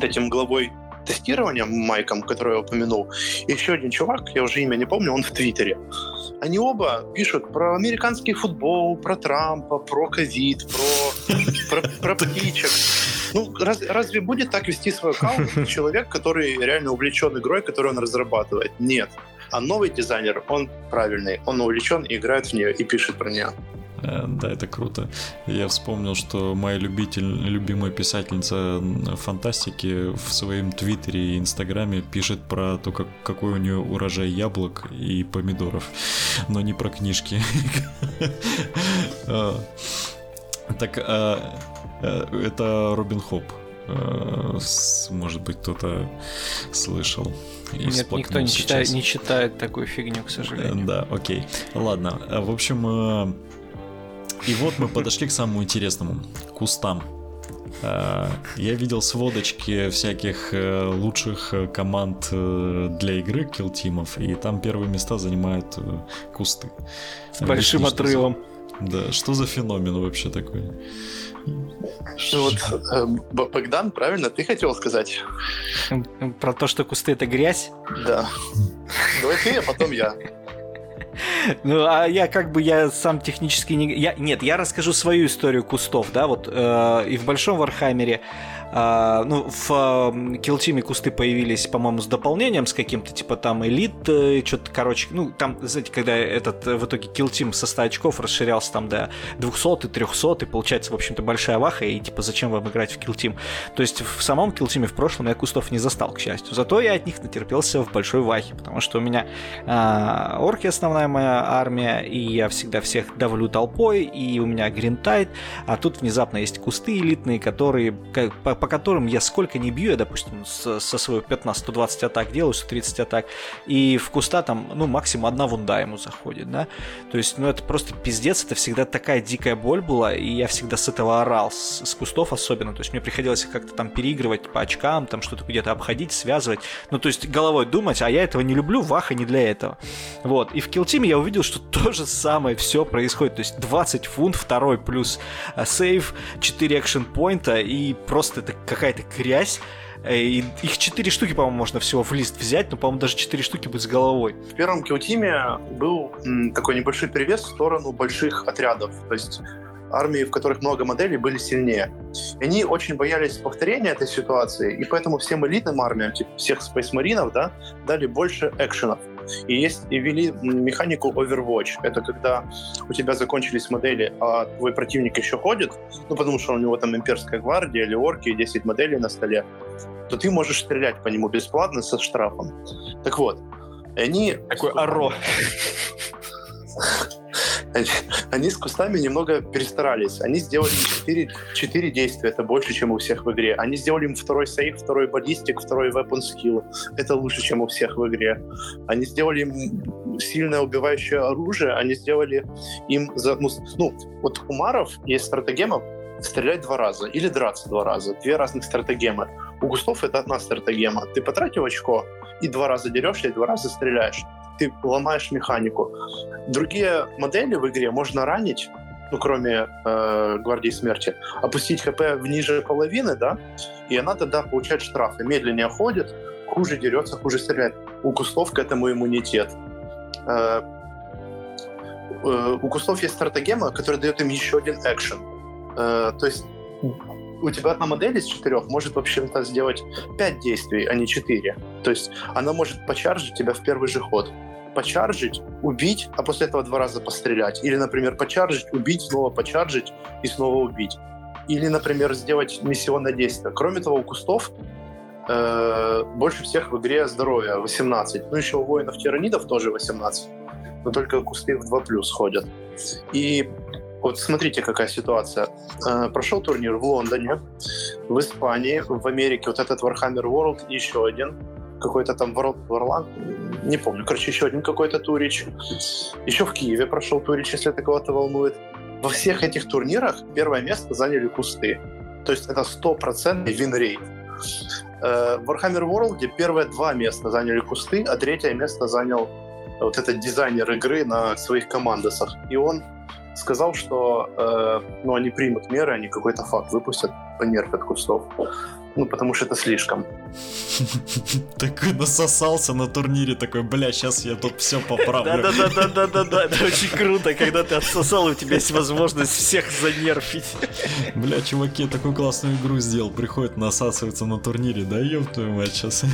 этим главой тестированием Майком, который я упомянул, и еще один чувак, я уже имя не помню, он в Твиттере. Они оба пишут про американский футбол, про Трампа, про ковид, про, про, про птичек. Ну, раз, разве будет так вести свой аккаунт человек, который реально увлечен игрой, которую он разрабатывает? Нет. А новый дизайнер, он правильный, он увлечен и играет в нее и пишет про нее. Э, да, это круто. Я вспомнил, что моя любитель, любимая писательница фантастики в своем твиттере и инстаграме пишет про то, как, какой у нее урожай яблок и помидоров, но не про книжки. А, так, а, э, это Робин Хоп. Э, может быть, кто-то слышал. Нет, никто не читает, не читает такую фигню, к сожалению. Да, окей. Ладно. В общем, и вот мы подошли к самому интересному, кустам. Я видел сводочки всяких э, лучших э, команд э, для игры килтимов, и там первые места занимают кусты. С большим Объясни, отрывом. За... Да, что за феномен вообще такой? Вот, э, Богдан, правильно ты хотел сказать? Про то, что кусты это грязь? Да. Давай ты, а потом я. Ну, а я как бы, я сам технически не... Я, нет, я расскажу свою историю кустов, да, вот э, и в Большом Вархаммере ну, в Kill Team кусты появились, по-моему, с дополнением, с каким-то, типа, там, Elite, э, что-то, короче, ну, там, знаете, когда этот, э, в итоге Team со 100 очков расширялся там до 200 и 300, и получается, в общем-то, большая ваха, и, типа, зачем вам играть в Team? То есть в самом Team в прошлом я кустов не застал, к счастью. Зато я от них натерпелся в большой вахе, потому что у меня а, орки основная моя армия, и я всегда всех давлю толпой, и у меня гринтайт, а тут внезапно есть кусты элитные, которые, как, по, по которым я сколько не бью, я, допустим, со, со своего 15 120 атак делаю, 130 атак, и в куста там, ну, максимум одна вунда ему заходит, да, то есть, ну, это просто пиздец, это всегда такая дикая боль была, и я всегда с этого орал, с, с кустов особенно, то есть мне приходилось как-то там переигрывать по очкам, там что-то где-то обходить, связывать, ну, то есть головой думать, а я этого не люблю, ваха не для этого, вот, и в килтиме я увидел, что то же самое все происходит, то есть 20 фунт, второй плюс э, сейв, 4 экшен поинта, и просто это какая-то грязь. Э, и их четыре штуки, по-моему, можно всего в лист взять, но, по-моему, даже четыре штуки быть с головой. В первом килтиме был такой небольшой перевес в сторону больших отрядов. То есть армии, в которых много моделей, были сильнее. И они очень боялись повторения этой ситуации, и поэтому всем элитным армиям, типа всех спейсмаринов, да, дали больше экшенов. И есть и ввели механику Overwatch. Это когда у тебя закончились модели, а твой противник еще ходит, ну потому что у него там имперская гвардия или орки, 10 моделей на столе, то ты можешь стрелять по нему бесплатно со штрафом. Так вот, они... Такой оро. Они с кустами немного перестарались. Они сделали 4, 4 действия, это больше, чем у всех в игре. Они сделали им второй сейф, второй баллистик, второй weapon skill. Это лучше, чем у всех в игре. Они сделали им сильное убивающее оружие, они сделали им... За, ну, ну, вот у маров есть стратегема стрелять два раза или драться два раза. Две разных стратегемы. У густов это одна стратегема. Ты потратил очко и два раза дерешься, и два раза стреляешь ты ломаешь механику. Другие модели в игре можно ранить, ну, кроме э, Гвардии Смерти, опустить ХП в ниже половины, да, и она тогда получает штрафы. Медленнее ходит, хуже дерется, хуже стреляет. У кустов к этому иммунитет. Э, э, у кустов есть стратегема, которая дает им еще один экшен. Э, то есть у тебя одна модель из четырех может, в общем-то, сделать пять действий, а не четыре. То есть она может почаржить тебя в первый же ход почаржить, убить, а после этого два раза пострелять. Или, например, почаржить, убить, снова почаржить и снова убить. Или, например, сделать миссионное действие. Кроме того, у кустов э, больше всех в игре здоровья 18. Ну, еще у воинов-тиранидов тоже 18. Но только кусты в 2 плюс ходят. И вот смотрите, какая ситуация. Э, прошел турнир в Лондоне, в Испании, в Америке вот этот Warhammer World и еще один какой-то там World Warland, не помню, короче, еще один какой-то турич. Еще в Киеве прошел турич, если это кого-то волнует. Во всех этих турнирах первое место заняли кусты. То есть это стопроцентный винрейт. Э, в Warhammer World первые два места заняли кусты, а третье место занял вот этот дизайнер игры на своих командосах. И он сказал, что э, ну, они примут меры, они какой-то факт выпустят, понерфят кустов. Ну, потому что это слишком. Такой насосался на турнире, такой, бля, сейчас я тут все поправлю. Да-да-да-да-да-да, это очень круто, когда ты отсосал, и у тебя есть возможность всех занерфить. Бля, чуваки, я такую классную игру сделал, приходит насасываться на турнире, да ёб твою мать сейчас.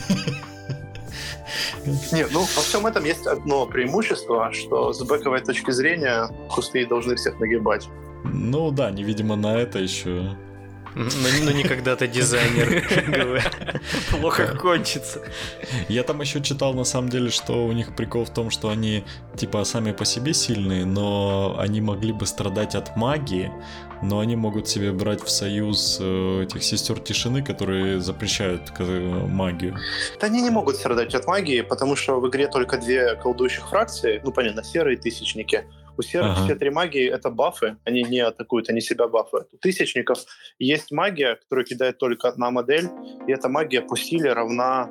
Нет, ну во всем этом есть одно преимущество, что с бэковой точки зрения кусты должны всех нагибать. Ну да, не видимо на это еще. Но, но не когда ты дизайнер. Плохо кончится. Я там еще читал на самом деле, что у них прикол в том, что они типа сами по себе сильные, но они могли бы страдать от магии, но они могут себе брать в союз э, этих сестер тишины, которые запрещают э, магию. Да они не могут страдать от магии, потому что в игре только две колдующих фракции, ну понятно, серые тысячники, у серых ага. все три магии — это бафы, они не атакуют, они себя бафают. У тысячников есть магия, которую кидает только одна модель, и эта магия по силе равна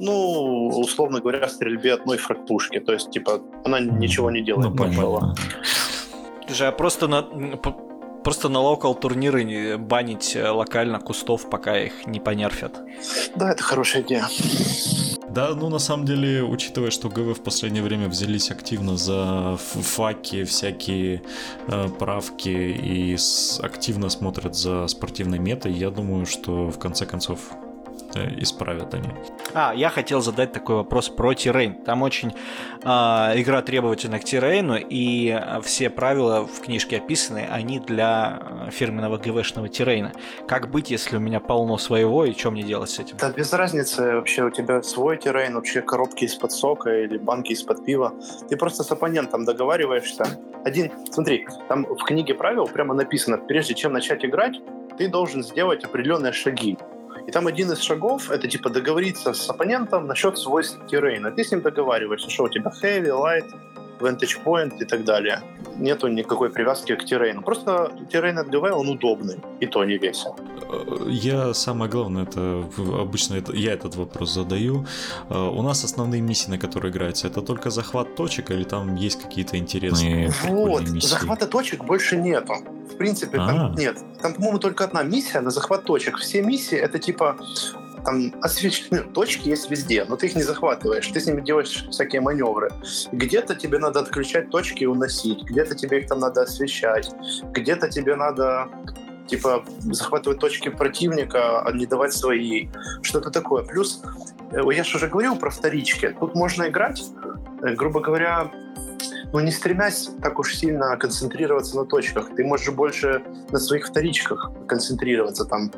ну, условно говоря, стрельбе одной фраг-пушки. То есть, типа, она ничего не делает ну, большого. Слушай, а просто на, просто на локал турниры банить э, локально кустов, пока их не понерфят. Да, это хорошая идея. Да, ну на самом деле, учитывая, что ГВ в последнее время взялись активно за FAQ и, всякие э, правки и с, активно смотрят за спортивной метой, я думаю, что в конце концов исправят они. А, я хотел задать такой вопрос про terrain. Там очень э, игра требовательна к terrain у, и все правила в книжке описаны, они для а, фирменного ГВшного terrain а. Как быть, если у меня полно своего, и что мне делать с этим? Да без разницы, вообще у тебя свой Тирейн, вообще коробки из-под сока или банки из-под пива. Ты просто с оппонентом договариваешься. Один, смотри, там в книге правил прямо написано, прежде чем начать играть, ты должен сделать определенные шаги. И там один из шагов — это типа договориться с оппонентом насчет свойств террейна. Ты с ним договариваешься, что у тебя heavy, light, vantage point и так далее. Нету никакой привязки к террейну. Просто террейн от ГВ, он удобный, и то не весел. Я самое главное, это обычно это, я этот вопрос задаю. А, у нас основные миссии, на которые играются, это только захват точек или там есть какие-то интересные Вот, миссии? захвата точек больше нету. В принципе, там А-а-а. нет. Там, по-моему, только одна миссия на захват точек. Все миссии это типа там освещены точки есть везде, но ты их не захватываешь, ты с ними делаешь всякие маневры. Где-то тебе надо отключать точки и уносить, где-то тебе их там надо освещать, где-то тебе надо типа захватывать точки противника, а не давать свои, что-то такое. Плюс, э, я же уже говорил про вторички, тут можно играть, э, грубо говоря, ну, не стремясь так уж сильно концентрироваться на точках. Ты можешь больше на своих вторичках концентрироваться, там,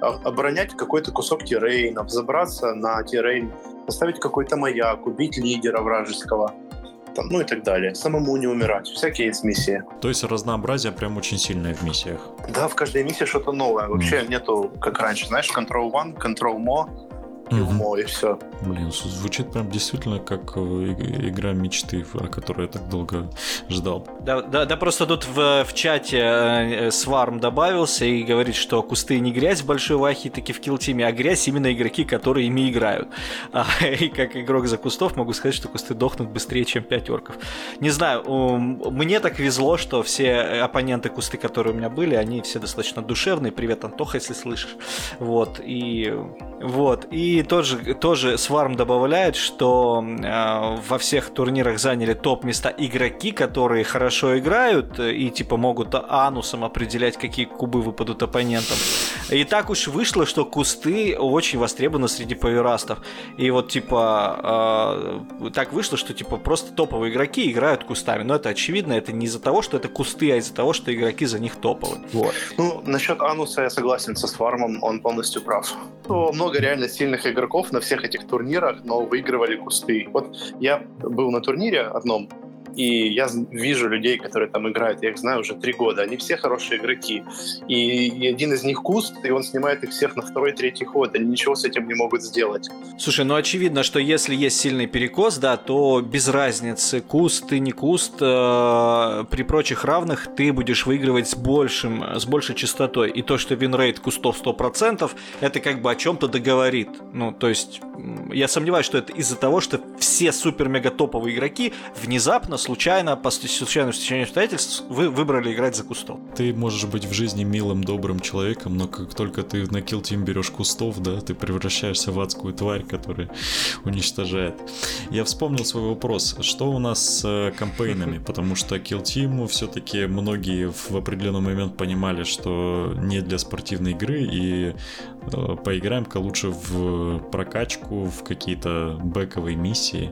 оборонять какой-то кусок террейна, взобраться на террейн, поставить какой-то маяк, убить лидера вражеского там, ну и так далее. Самому не умирать. Всякие есть миссии. То есть разнообразие прям очень сильное в миссиях. Да, в каждой миссии что-то новое. Вообще mm. нету, как раньше, знаешь, Control One, Control Mo, угу. и все. Блин, звучит прям действительно как э, игра мечты, о которой я так долго ждал. Да, да, да просто тут в, в чате э, Сварм добавился и говорит, что кусты не грязь в большой вахе, таки в килтиме, а грязь именно игроки, которые ими играют. А, и как игрок за кустов могу сказать, что кусты дохнут быстрее, чем 5 орков. Не знаю, мне так везло, что все оппоненты кусты, которые у меня были, они все достаточно душевные. Привет, Антоха, если слышишь. Вот, и вот, и тоже, тоже Сварм добавляет, что э, во всех турнирах заняли топ-места игроки, которые хорошо играют и типа могут анусом определять, какие кубы выпадут оппонентам. И так уж вышло, что кусты очень востребованы среди паверастов. И вот типа э, так вышло, что типа просто топовые игроки играют кустами. Но это очевидно, это не из-за того, что это кусты, а из-за того, что игроки за них топовые. Вот. Ну, насчет ануса я согласен со Свармом, он полностью прав. Много реально сильных игроков на всех этих турнирах, но выигрывали кусты. Вот я был на турнире одном, и я вижу людей, которые там играют, я их знаю уже три года, они все хорошие игроки. И, и один из них куст, и он снимает их всех на второй, третий ход, они ничего с этим не могут сделать. Слушай, ну очевидно, что если есть сильный перекос, да, то без разницы, куст ты не куст, э, при прочих равных ты будешь выигрывать с большим, с большей частотой. И то, что винрейт кустов 100%, это как бы о чем-то да говорит. Ну, то есть, я сомневаюсь, что это из-за того, что все супер-мега топовые игроки внезапно случайно, по случайному стечению обстоятельств, вы выбрали играть за кустов. Ты можешь быть в жизни милым, добрым человеком, но как только ты на Team берешь кустов, да, ты превращаешься в адскую тварь, которая уничтожает. Я вспомнил свой вопрос. Что у нас с э, кампейнами? Потому что Team все-таки многие в определенный момент понимали, что не для спортивной игры, и поиграем-ка лучше в прокачку, в какие-то бэковые миссии.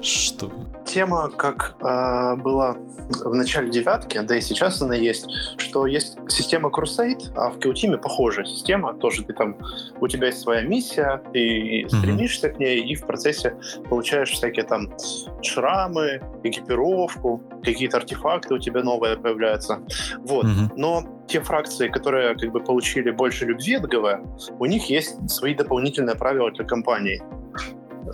Что? Тема, как э, была в начале девятки, да и сейчас она есть, что есть система Crusade, а в Kill похожая система, тоже ты там, у тебя есть своя миссия, ты стремишься mm-hmm. к ней, и в процессе получаешь всякие там шрамы, экипировку, какие-то артефакты у тебя новые появляются. Вот. Mm-hmm. Но те фракции, которые как бы получили больше любви от ГВ, у них есть свои дополнительные правила для компании.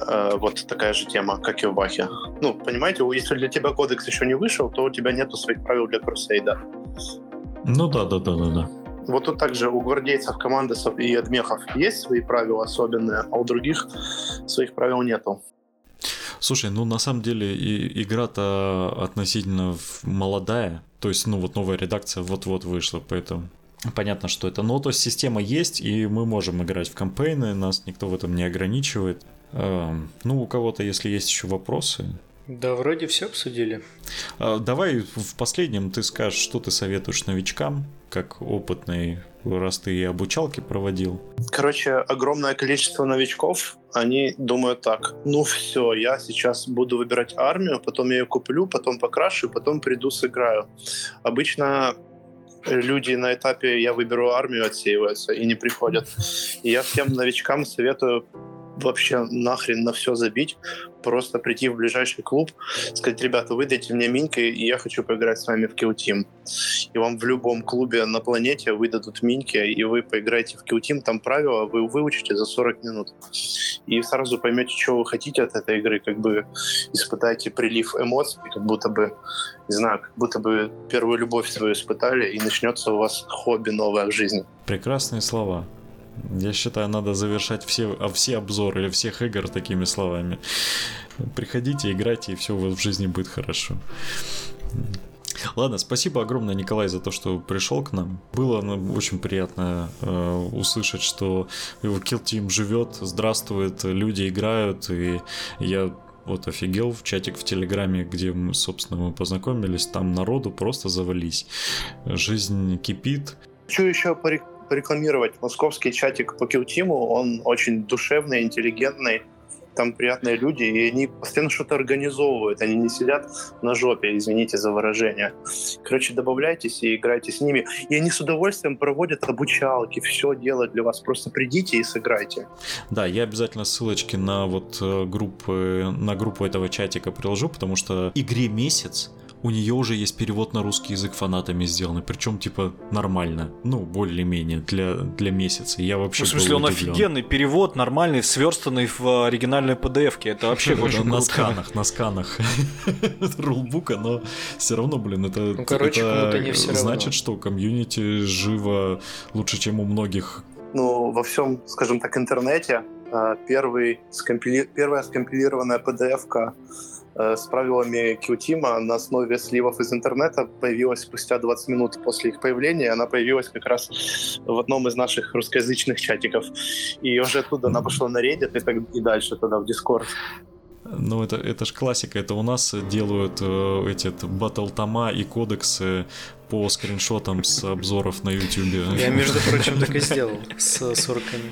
Э, вот такая же тема, как и в Бахе. Ну, понимаете, если для тебя кодекс еще не вышел, то у тебя нету своих правил для Крусейда. Ну да, да, да, да, да. Вот тут также у гвардейцев, командосов и адмехов есть свои правила особенные, а у других своих правил нету. Слушай, ну на самом деле и, игра-то относительно молодая, то есть, ну вот новая редакция вот-вот вышла, поэтому понятно, что это. Но то есть система есть, и мы можем играть в кампейны, нас никто в этом не ограничивает. Эм, ну, у кого-то, если есть еще вопросы. Да, вроде все обсудили. А, давай в последнем ты скажешь, что ты советуешь новичкам, как опытный, раз ты и обучалки проводил. Короче, огромное количество новичков, они думают так, ну все, я сейчас буду выбирать армию, потом я ее куплю, потом покрашу, потом приду сыграю. Обычно люди на этапе «я выберу армию» отсеиваются и не приходят. И я всем новичкам советую вообще нахрен на все забить, просто прийти в ближайший клуб, сказать, ребята, вы дайте мне миньки, и я хочу поиграть с вами в Kill Team. И вам в любом клубе на планете выдадут миньки, и вы поиграете в Kill Team, там правила вы выучите за 40 минут. И сразу поймете, что вы хотите от этой игры, как бы испытаете прилив эмоций, как будто бы, не знаю, как будто бы первую любовь свою испытали, и начнется у вас хобби новое в жизни. Прекрасные слова. Я считаю, надо завершать все, а, все обзоры или всех игр такими словами. Приходите, играйте, и все у вас в жизни будет хорошо. Ладно, спасибо огромное, Николай, за то, что пришел к нам. Было ну, очень приятно э, услышать, что его Kill Team живет, здравствует, люди играют, и я вот офигел в чатик в Телеграме, где мы, собственно, мы познакомились, там народу просто завались. Жизнь кипит. Хочу еще порекламировать московский чатик по Килтиму. Он очень душевный, интеллигентный. Там приятные люди, и они постоянно что-то организовывают. Они не сидят на жопе, извините за выражение. Короче, добавляйтесь и играйте с ними. И они с удовольствием проводят обучалки, все делают для вас. Просто придите и сыграйте. Да, я обязательно ссылочки на вот э, группы, на группу этого чатика приложу, потому что игре месяц, у нее уже есть перевод на русский язык фанатами сделанный, причем типа нормально, ну более-менее для для месяца. Я вообще. Ну, в смысле, он удивлен. офигенный перевод, нормальный, сверстанный в оригинальной PDF. -ке. Это вообще очень на сканах, на сканах рулбука, но все равно, блин, это, ну, значит, что комьюнити живо лучше, чем у многих. Ну, во всем, скажем так, интернете а, первый скомпили... первая скомпилированная PDF-ка Э, с правилами Qteam на основе сливов из интернета появилась спустя 20 минут после их появления. Она появилась как раз в одном из наших русскоязычных чатиков. И уже оттуда она пошла на Reddit и, так, и дальше тогда в Discord. Ну, это, это ж классика. Это у нас делают э, эти батл тома и кодексы по скриншотам с обзоров на YouTube. Я, между прочим, так и сделал с сурками.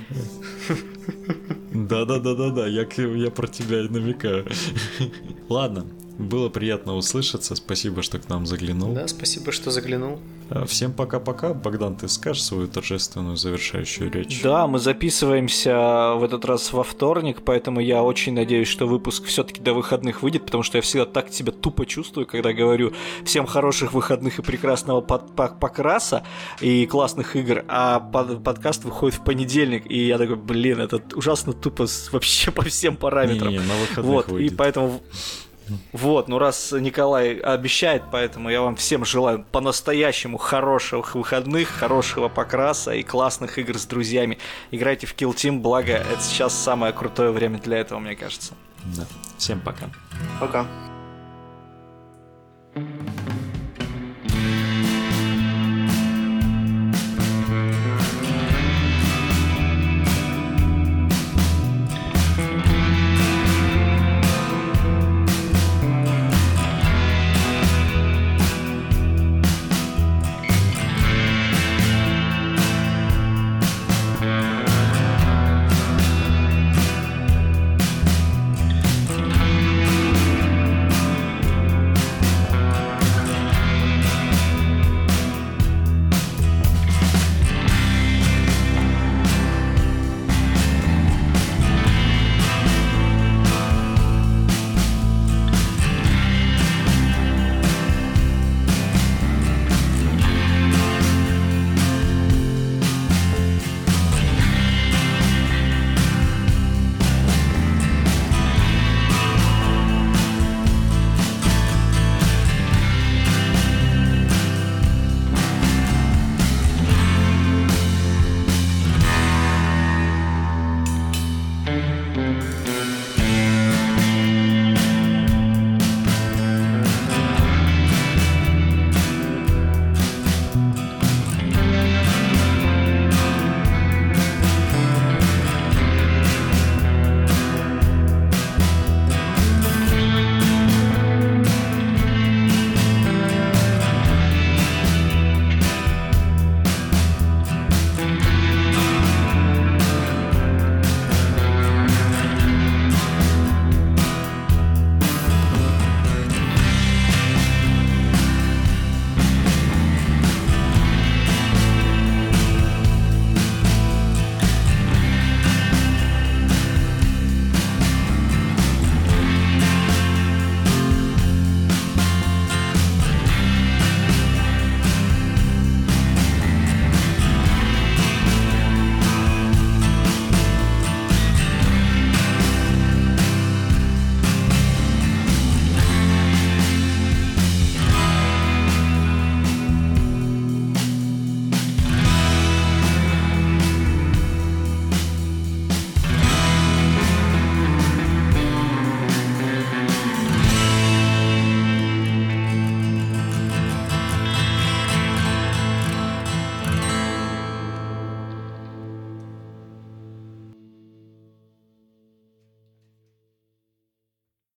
Да-да-да-да-да, я, я про тебя и намекаю. Ладно, было приятно услышаться. Спасибо, что к нам заглянул. Да, спасибо, что заглянул. А, всем пока-пока. Богдан, ты скажешь свою торжественную завершающую речь? Да, мы записываемся в этот раз во вторник, поэтому я очень надеюсь, что выпуск все-таки до выходных выйдет, потому что я всегда так себя тупо чувствую, когда говорю всем хороших выходных и прекрасного под покраса и классных игр, а под подкаст выходит в понедельник, и я такой, блин, это ужасно тупо вообще по всем параметрам. Не, не, на выходных вот, выйдет. и поэтому вот, ну раз Николай обещает, поэтому я вам всем желаю по-настоящему хороших выходных, хорошего покраса и классных игр с друзьями. Играйте в Kill Team, благо это сейчас самое крутое время для этого, мне кажется. Да. Всем пока. Пока. Thank